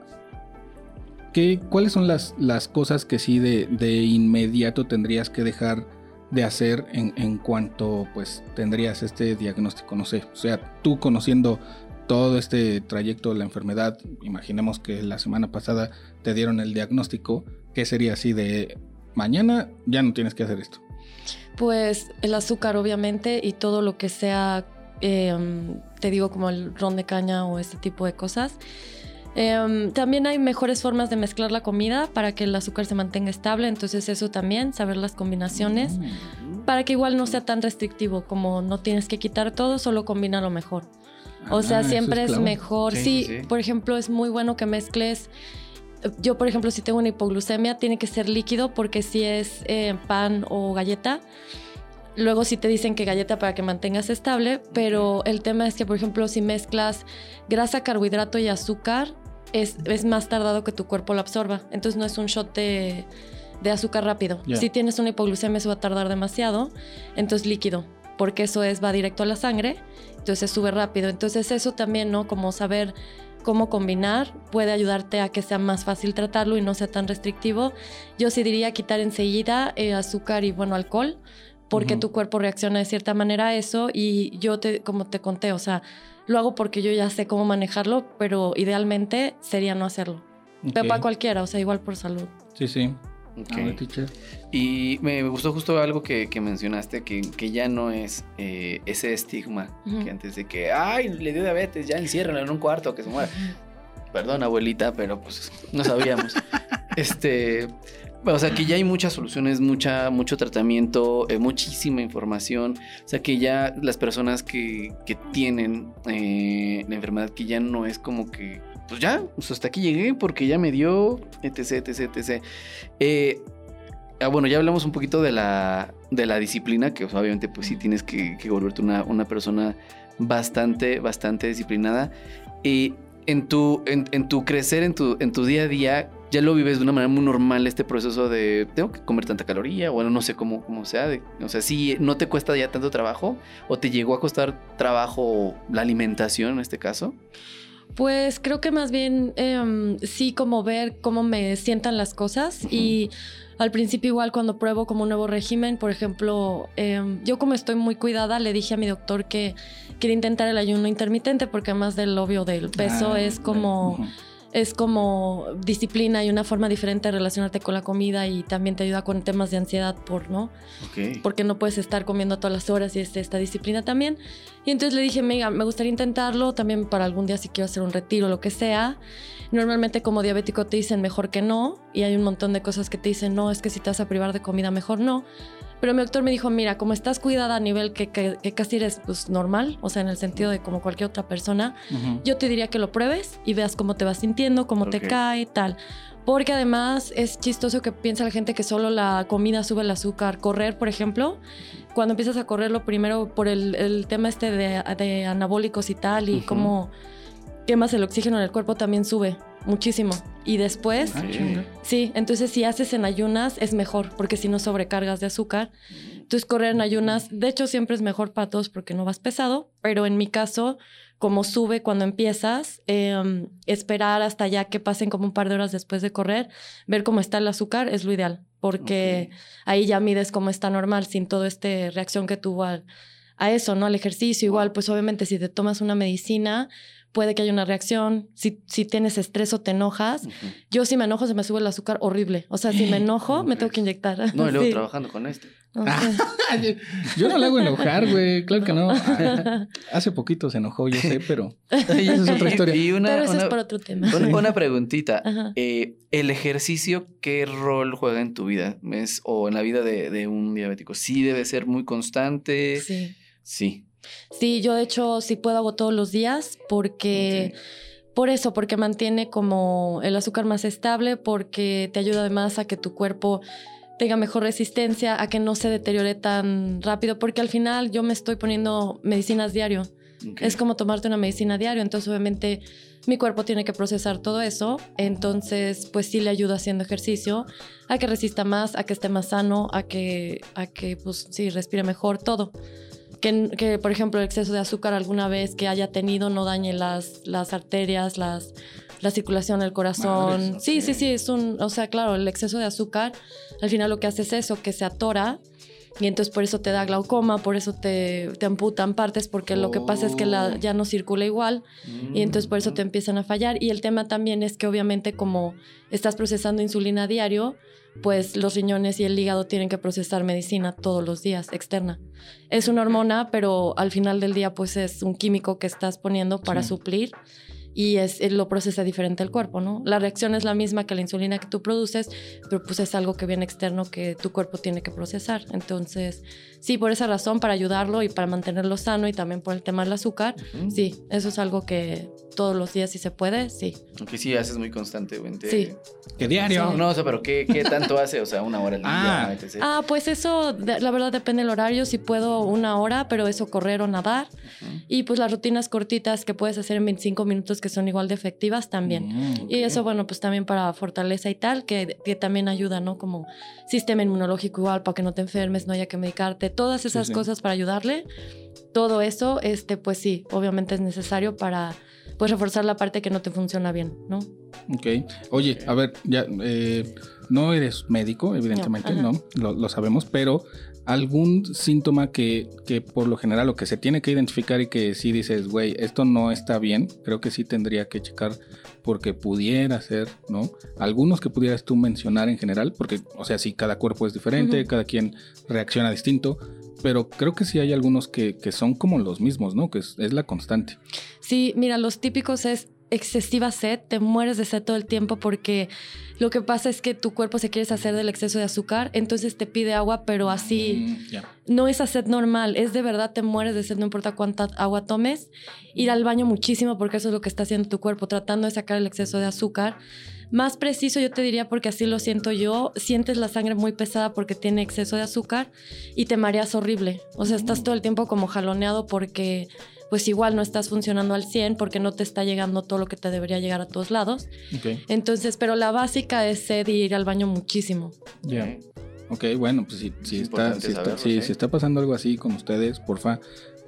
Speaker 1: ¿qué, ¿Cuáles son las, las cosas que sí de, de inmediato tendrías que dejar de hacer en, en, cuanto pues tendrías este diagnóstico? No sé, o sea, tú conociendo todo este trayecto de la enfermedad, imaginemos que la semana pasada te dieron el diagnóstico, ¿qué sería así de mañana ya no tienes que hacer esto?
Speaker 3: Pues el azúcar obviamente y todo lo que sea, em, te digo como el ron de caña o este tipo de cosas. Em, también hay mejores formas de mezclar la comida para que el azúcar se mantenga estable, entonces eso también, saber las combinaciones, mm. para que igual no sea tan restrictivo como no tienes que quitar todo, solo combina lo mejor. O sea, ah, siempre es, mejor. Sí, por ejemplo, es muy bueno que mezcles. Yo, por ejemplo, si tengo una hipoglucemia, tiene que ser líquido porque si es eh, pan o galleta, luego sí te dicen que galleta para que mantengas estable, pero el tema es que, por ejemplo, si mezclas grasa, carbohidrato y azúcar, es, es más tardado que tu cuerpo lo absorba. Entonces no es un shot de, de azúcar rápido. Si tienes una hipoglucemia, eso va a tardar demasiado. Entonces líquido porque eso es, va directo a la sangre, entonces sube rápido. Entonces eso también, ¿no? Como saber cómo combinar puede ayudarte a que sea más fácil tratarlo y no sea tan restrictivo. Yo sí diría quitar enseguida eh, azúcar y, bueno, alcohol, porque tu cuerpo reacciona de cierta manera a eso y yo, te, como te conté, o sea, lo hago porque yo ya sé cómo manejarlo, pero idealmente sería no hacerlo. Pero para cualquiera, o sea, igual por salud.
Speaker 1: Sí, sí.
Speaker 2: Y me gustó justo algo que, mencionaste, que, que, ya no es eh, ese estigma que antes de que, ay, le dio diabetes, ya enciérrenlo en un cuarto, que se muera. Perdón, abuelita, pero pues no sabíamos. este, o sea, que ya hay muchas soluciones, mucha, mucho tratamiento, eh, muchísima información. O sea, que ya las personas que, que tienen eh, la enfermedad, que ya no es como que pues ya, pues hasta aquí llegué porque ya me dio, etc, etc, etc. Eh, ah, bueno, ya hablamos un poquito de la, de la disciplina, que obviamente pues sí tienes que, volverte una, una, persona bastante, bastante disciplinada. Y en tu, en, tu crecer, en tu, en tu día a día, ya lo vives de una manera muy normal este proceso de tengo que comer tanta caloría, bueno, no sé cómo, cómo sea. o sea, si no te cuesta ya tanto trabajo o te llegó a costar trabajo la alimentación en este caso.
Speaker 3: Pues creo que más bien em, sí como ver cómo me sientan las cosas y al principio igual cuando pruebo como un nuevo régimen, por ejemplo, em, yo como estoy muy cuidada, le dije a mi doctor que quería intentar el ayuno intermitente porque además del obvio del peso ah, es como es como disciplina y una forma diferente de relacionarte con la comida y también te ayuda con temas de ansiedad por, ¿no? Porque no puedes estar comiendo todas las horas y es esta disciplina también. Y entonces le dije, mega, me gustaría intentarlo también para algún día si quiero hacer un retiro o lo que sea. Normalmente como diabético te dicen mejor que no y hay un montón de cosas que te dicen, no, es que si te vas a privar de comida mejor no. Pero mi doctor me dijo, mira, como estás cuidada a nivel que, casi eres pues, normal, o sea, en el sentido de como cualquier otra persona, yo te diría que lo pruebes y veas cómo te vas sintiendo, cómo te cae, tal. Porque además es chistoso que piensa la gente que solo la comida sube el azúcar. Correr, por ejemplo, cuando empiezas a correr, lo primero por el, tema este de, anabólicos y tal, y cómo quemas el oxígeno en el cuerpo también sube muchísimo. Y después, ah, sí, entonces si haces en ayunas es mejor, porque si no sobrecargas de azúcar. Entonces correr en ayunas, de hecho siempre es mejor para todos porque no vas pesado, pero en mi caso, como sube cuando empiezas, em, esperar hasta ya que pasen como un par de horas después de correr, ver cómo está el azúcar es lo ideal, porque ahí ya mides cómo está normal sin toda esta reacción que tuvo a eso, ¿no? Al ejercicio, igual, pues obviamente si te tomas una medicina, puede que haya una reacción, si, si tienes estrés o te enojas. Yo si me enojo se me sube el azúcar horrible. O sea, si me enojo, me tengo que inyectar.
Speaker 2: No, y luego trabajando con este.
Speaker 1: yo no le hago enojar, güey. Claro que no. Hace poquito se enojó, yo sé, pero esa es otra historia.
Speaker 3: Y una, pero eso es para otro tema.
Speaker 2: Una, preguntita. Eh, ¿El ejercicio qué rol juega en tu vida? ¿Es, o en la vida de, de un diabético? ¿Sí debe ser muy constante?
Speaker 3: Sí.
Speaker 2: Sí.
Speaker 3: Sí, yo de hecho sí puedo hago todos los días porque... Por eso, porque mantiene como el azúcar más estable, porque te ayuda además a que tu cuerpo tenga mejor resistencia, a que no se deteriore tan rápido, porque al final yo me estoy poniendo medicinas diario. Es como tomarte una medicina diario, entonces obviamente mi cuerpo tiene que procesar todo eso, entonces pues sí le ayuda haciendo ejercicio a que resista más, a que esté más sano, a que, a que pues sí respire mejor, todo que, por ejemplo, el exceso de azúcar alguna vez que haya tenido no dañe las, las arterias, las, la circulación del corazón. sí, sí, sí, es un, o sea, claro, el exceso de azúcar al final lo que hace es eso, que se atora y entonces por eso te da glaucoma, por eso te, te amputan partes, porque lo que pasa es que la, ya no circula igual y entonces por eso te empiezan a fallar. Y el tema también es que obviamente como estás procesando insulina a diario, pues los riñones y el hígado tienen que procesar medicina todos los días externa. Es una hormona, pero al final del día pues es un químico que estás poniendo para suplir y es, lo procesa diferente el cuerpo, ¿no? La reacción es la misma que la insulina que tú produces, pero pues es algo que viene externo que tu cuerpo tiene que procesar. Entonces, sí, por esa razón, para ayudarlo y para mantenerlo sano y también por el tema del azúcar, sí, eso es algo que todos los días si se puede, sí.
Speaker 2: Aunque sí haces muy constantemente.
Speaker 3: Sí.
Speaker 1: ¿Qué diario?
Speaker 2: No, o sea, pero ¿qué, ¿qué, tanto hace? O sea, una hora al día.
Speaker 3: Ah, ah pues eso, la verdad depende del horario, si puedo una hora, pero eso correr o nadar. Y pues las rutinas cortitas que puedes hacer en 25 minutos que son igual de efectivas también. Mm, y eso, bueno, pues también para fortaleza y tal, que, que también ayuda, ¿no? Como sistema inmunológico igual, para que no te enfermes, no haya que medicarte, todas esas cosas para ayudarle. Todo eso, este, pues sí, obviamente es necesario para pues reforzar la parte que no te funciona bien, ¿no?
Speaker 1: Ok. Oye, a ver, ya, eh, no eres médico, evidentemente, ¿no? Lo, sabemos, pero algún síntoma que, que, por lo general lo que se tiene que identificar y que si dices, güey, esto no está bien, creo que sí tendría que checar porque pudiera ser, ¿no? Algunos que pudieras tú mencionar en general, porque, o sea, sí, cada cuerpo es diferente, cada quien reacciona distinto, pero creo que sí hay algunos que, son como los mismos, ¿no? Que es, la constante.
Speaker 3: Sí, mira, los típicos es excesiva sed, te mueres de sed todo el tiempo porque lo que pasa es que tu cuerpo se quiere hacer del exceso de azúcar, entonces te pide agua, pero así mm, no es sed normal, es de verdad te mueres de sed, no importa cuánta agua tomes, ir al baño muchísimo porque eso es lo que está haciendo tu cuerpo, tratando de sacar el exceso de azúcar. Más preciso yo te diría porque así lo siento yo, sientes la sangre muy pesada porque tiene exceso de azúcar y te mareas horrible. O sea, estás todo el tiempo como jaloneado porque pues igual no estás funcionando al 100 porque no te está llegando todo lo que te debería llegar a todos lados. Entonces, pero la básica es sed y ir al baño muchísimo.
Speaker 1: Ya. Ok, bueno, pues si, si está, si, está, si, está pasando algo así con ustedes, porfa,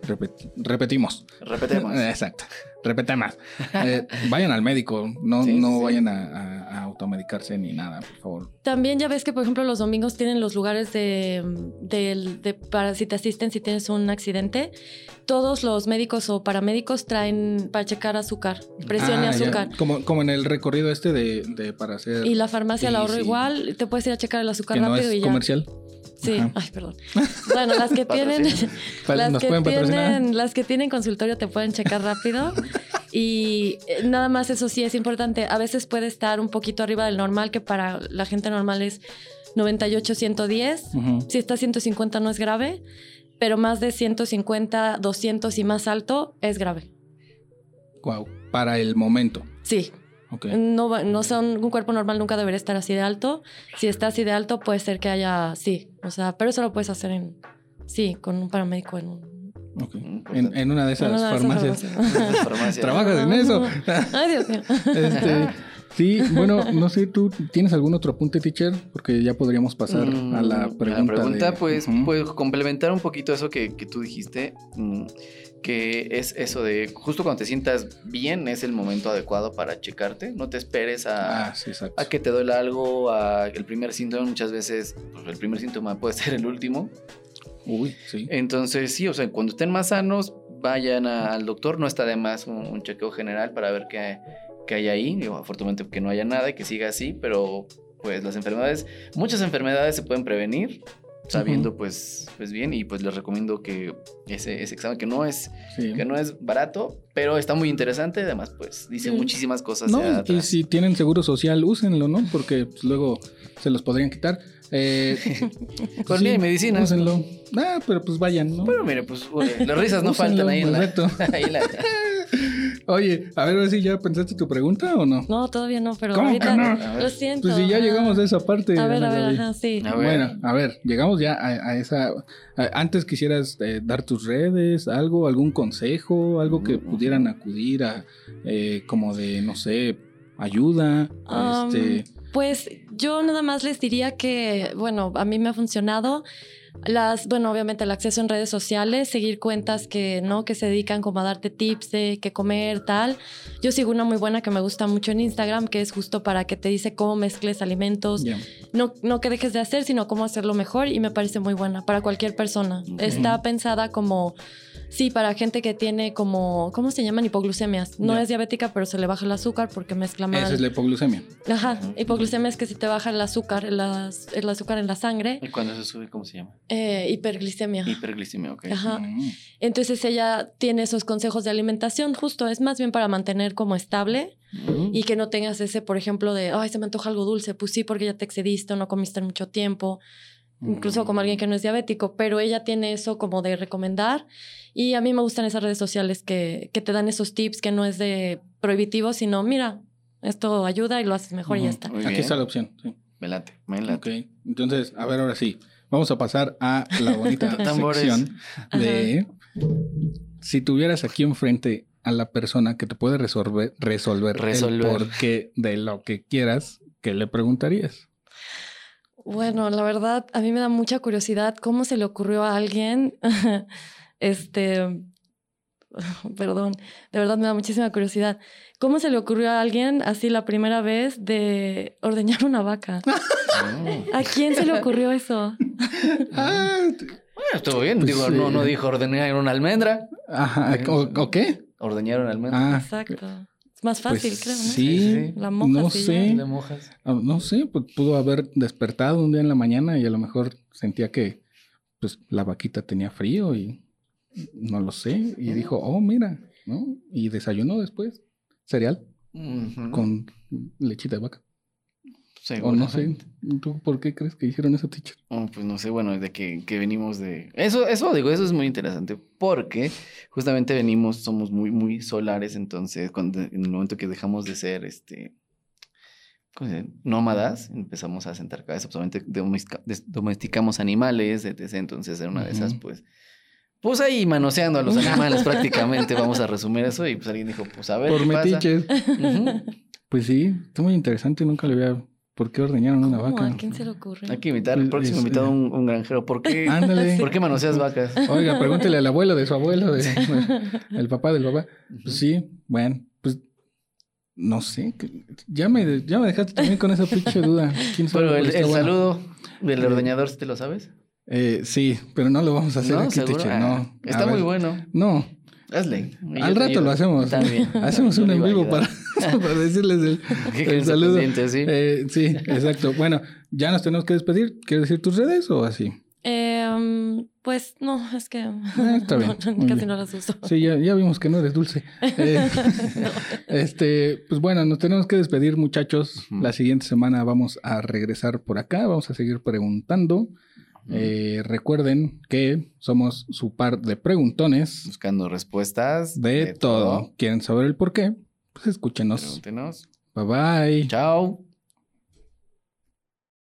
Speaker 1: repetimos.
Speaker 2: Repetemos.
Speaker 1: Exacto. Repetemos. Eh, vayan al médico, no, no vayan a, automedicarse ni nada, por favor.
Speaker 3: También ya ves que, por ejemplo, los domingos tienen los lugares de, de, para si te asisten si tienes un accidente. Todos los médicos o paramédicos traen para checar azúcar, presión y ah, azúcar.
Speaker 1: Como, como en el recorrido este de, para hacer.
Speaker 3: Y la farmacia la ahorro igual, te puedes ir a checar el azúcar rápido y ya.
Speaker 1: comercial?
Speaker 3: Sí, ay, perdón. Bueno, las que tienen, las que tienen, las que tienen consultorio te pueden checar rápido. Y eh, nada más eso sí es importante. A veces puede estar un poquito arriba del normal, que para la gente normal es 98, 110. Si está 150 no es grave, pero más de 150, 200 y más alto es grave.
Speaker 1: Wow, para el momento.
Speaker 3: Sí. No, no son, un cuerpo normal nunca debería estar así de alto. Si está así de alto, puede ser que haya, sí. O sea, pero eso lo puedes hacer en, sí, con un paramédico en un
Speaker 1: En, en, una de esas farmacias. Trabajas en eso. Ay, Dios mío. Este, sí, bueno, no sé, ¿tú tienes algún otro apunte, teacher? Porque ya podríamos pasar a la pregunta.
Speaker 2: La pregunta, pues, pues, complementar un poquito eso que, que tú dijiste. Mm, que es eso de justo cuando te sientas bien es el momento adecuado para checarte. No te esperes a, ah, a que te duele algo, a el primer síntoma. Muchas veces pues, el primer síntoma puede ser el último.
Speaker 1: Uy, sí.
Speaker 2: Entonces, sí, o sea, cuando estén más sanos, vayan al doctor. No está de más un, chequeo general para ver qué, qué hay ahí. Digo, afortunadamente que no haya nada y que siga así, pero pues las enfermedades, muchas enfermedades se pueden prevenir sabiendo pues, pues bien y pues les recomiendo que ese, ese examen que no es que no es barato pero está muy interesante además pues dice muchísimas cosas
Speaker 1: no y si tienen seguro social úsenlo no porque pues, luego se los podrían quitar. Eh,
Speaker 2: con sí, medicina
Speaker 1: úsenlo. ah pero pues vayan no
Speaker 2: pero mire pues las risas no faltan ahí en la, ahí la
Speaker 1: Oye, a ver, a ver si ya pensaste tu pregunta o no.
Speaker 3: No, todavía no, pero ahorita lo siento.
Speaker 1: Pues si ya llegamos a esa parte.
Speaker 3: A ver, a ver, ajá, sí.
Speaker 1: Bueno, a ver, llegamos ya a, esa. antes quisieras eh, dar tus redes, algo, algún consejo, algo que pudieran acudir a, eh, como de, no sé, ayuda. este...
Speaker 3: Pues yo nada más les diría que, bueno, a mí me ha funcionado. Las, bueno, obviamente el acceso en redes sociales, seguir cuentas que, ¿no? Que se dedican como a darte tips de qué comer, tal. Yo sigo una muy buena que me gusta mucho en Instagram, que es justo para que te dice cómo mezcles alimentos. No, no que dejes de hacer, sino cómo hacerlo mejor y me parece muy buena para cualquier persona. Está pensada como Sí, para gente que tiene como, ¿cómo se llaman? Hipoglucemias. No es diabética, pero se le baja el azúcar porque mezcla mal.
Speaker 1: Esa es la hipoglucemia.
Speaker 3: Ajá, hipoglucemia es que si te baja el azúcar, el, azúcar en la sangre.
Speaker 2: ¿Y cuando se sube, cómo se llama?
Speaker 3: Eh, hiperglicemia.
Speaker 2: Hiperglicemia, ok.
Speaker 3: Ajá. Mm. Entonces ella tiene esos consejos de alimentación, justo, es más bien para mantener como estable mm. y que no tengas ese, por ejemplo, de, ay, se me antoja algo dulce. Pues sí, porque ya te excediste o no comiste en mucho tiempo incluso como alguien que no es diabético, pero ella tiene eso como de recomendar y a mí me gustan esas redes sociales que, que te dan esos tips que no es de prohibitivo, sino mira, esto ayuda y lo haces mejor y ya está.
Speaker 1: Aquí está la opción. Sí.
Speaker 2: Me late, me late.
Speaker 1: Ok, entonces, a ver, ahora sí, vamos a pasar a la bonita sección de si tuvieras aquí enfrente a la persona que te puede resolver, resolver, resolver. el porqué de lo que quieras, ¿qué le preguntarías?
Speaker 3: Bueno, la verdad, a mí me da mucha curiosidad cómo se le ocurrió a alguien, este, perdón, de verdad me da muchísima curiosidad, cómo se le ocurrió a alguien así la primera vez de ordeñar una vaca. ¿A quién se le ocurrió eso?
Speaker 2: ah, bueno, estuvo bien, digo, no, no dijo ordeñar una almendra.
Speaker 1: Ajá, ¿o, qué?
Speaker 2: Ordeñar una almendra.
Speaker 3: Ah, Exacto. Más fácil,
Speaker 1: pues
Speaker 3: creo, ¿no?
Speaker 1: Sí, la no sé. Ah, no sé, pues pudo haber despertado un día en la mañana y a lo mejor sentía que pues la vaquita tenía frío y no lo sé. Y dijo, oh, mira, ¿no? Y desayunó después cereal con lechita de vaca. O no sé, ¿tú por qué crees que hicieron eso, teacher?
Speaker 2: Oh, pues no sé, bueno, de que, que, venimos de... Eso, eso digo, eso es muy interesante porque justamente venimos, somos muy, muy solares, entonces cuando, en el momento que dejamos de ser, este, nómadas, empezamos a sentar cabeza, pues domesticamos animales, etc. Entonces, en una de esas, pues, pues ahí manoseando a los animales prácticamente, vamos a resumir eso, y pues alguien dijo, pues a ver.
Speaker 1: Por metiches. Pues sí, está muy interesante, nunca le había ¿Por qué ordeñaron una vaca?
Speaker 3: ¿A quién se le ocurre?
Speaker 2: Hay que invitar al próximo invitado un, un, granjero. ¿Por qué, ¿Por qué manoseas vacas?
Speaker 1: Oiga, pregúntele al abuelo de su abuelo, de, el papá del papá. Pues sí, bueno, pues no sé. Ya me, ya me dejaste también con esa pinche duda.
Speaker 2: ¿Quién sabe pero el, saludo del eh, ordeñador, ¿te lo sabes?
Speaker 1: Eh, sí, pero no lo vamos a hacer aquí, teacher, no.
Speaker 2: Ah, está muy bueno.
Speaker 1: No.
Speaker 2: Hazle.
Speaker 1: Al rato lo hacemos. Hacemos un en vivo para para decirles el, saludo. ¿sí? Eh, sí, exacto. Bueno, ya nos tenemos que despedir. ¿Quieres decir tus redes o así?
Speaker 3: Eh, pues no, es que ah, está bien. casi no las uso.
Speaker 1: Sí, ya, ya, vimos que no eres dulce. Eh, este, pues bueno, nos tenemos que despedir, muchachos. La siguiente semana vamos a regresar por acá, vamos a seguir preguntando. Eh, recuerden que somos su par de preguntones.
Speaker 2: Buscando respuestas
Speaker 1: de, todo. ¿Quieren saber el por qué? Pues escúchenos.
Speaker 2: Pregúntenos.
Speaker 1: Bye bye.
Speaker 2: Chao.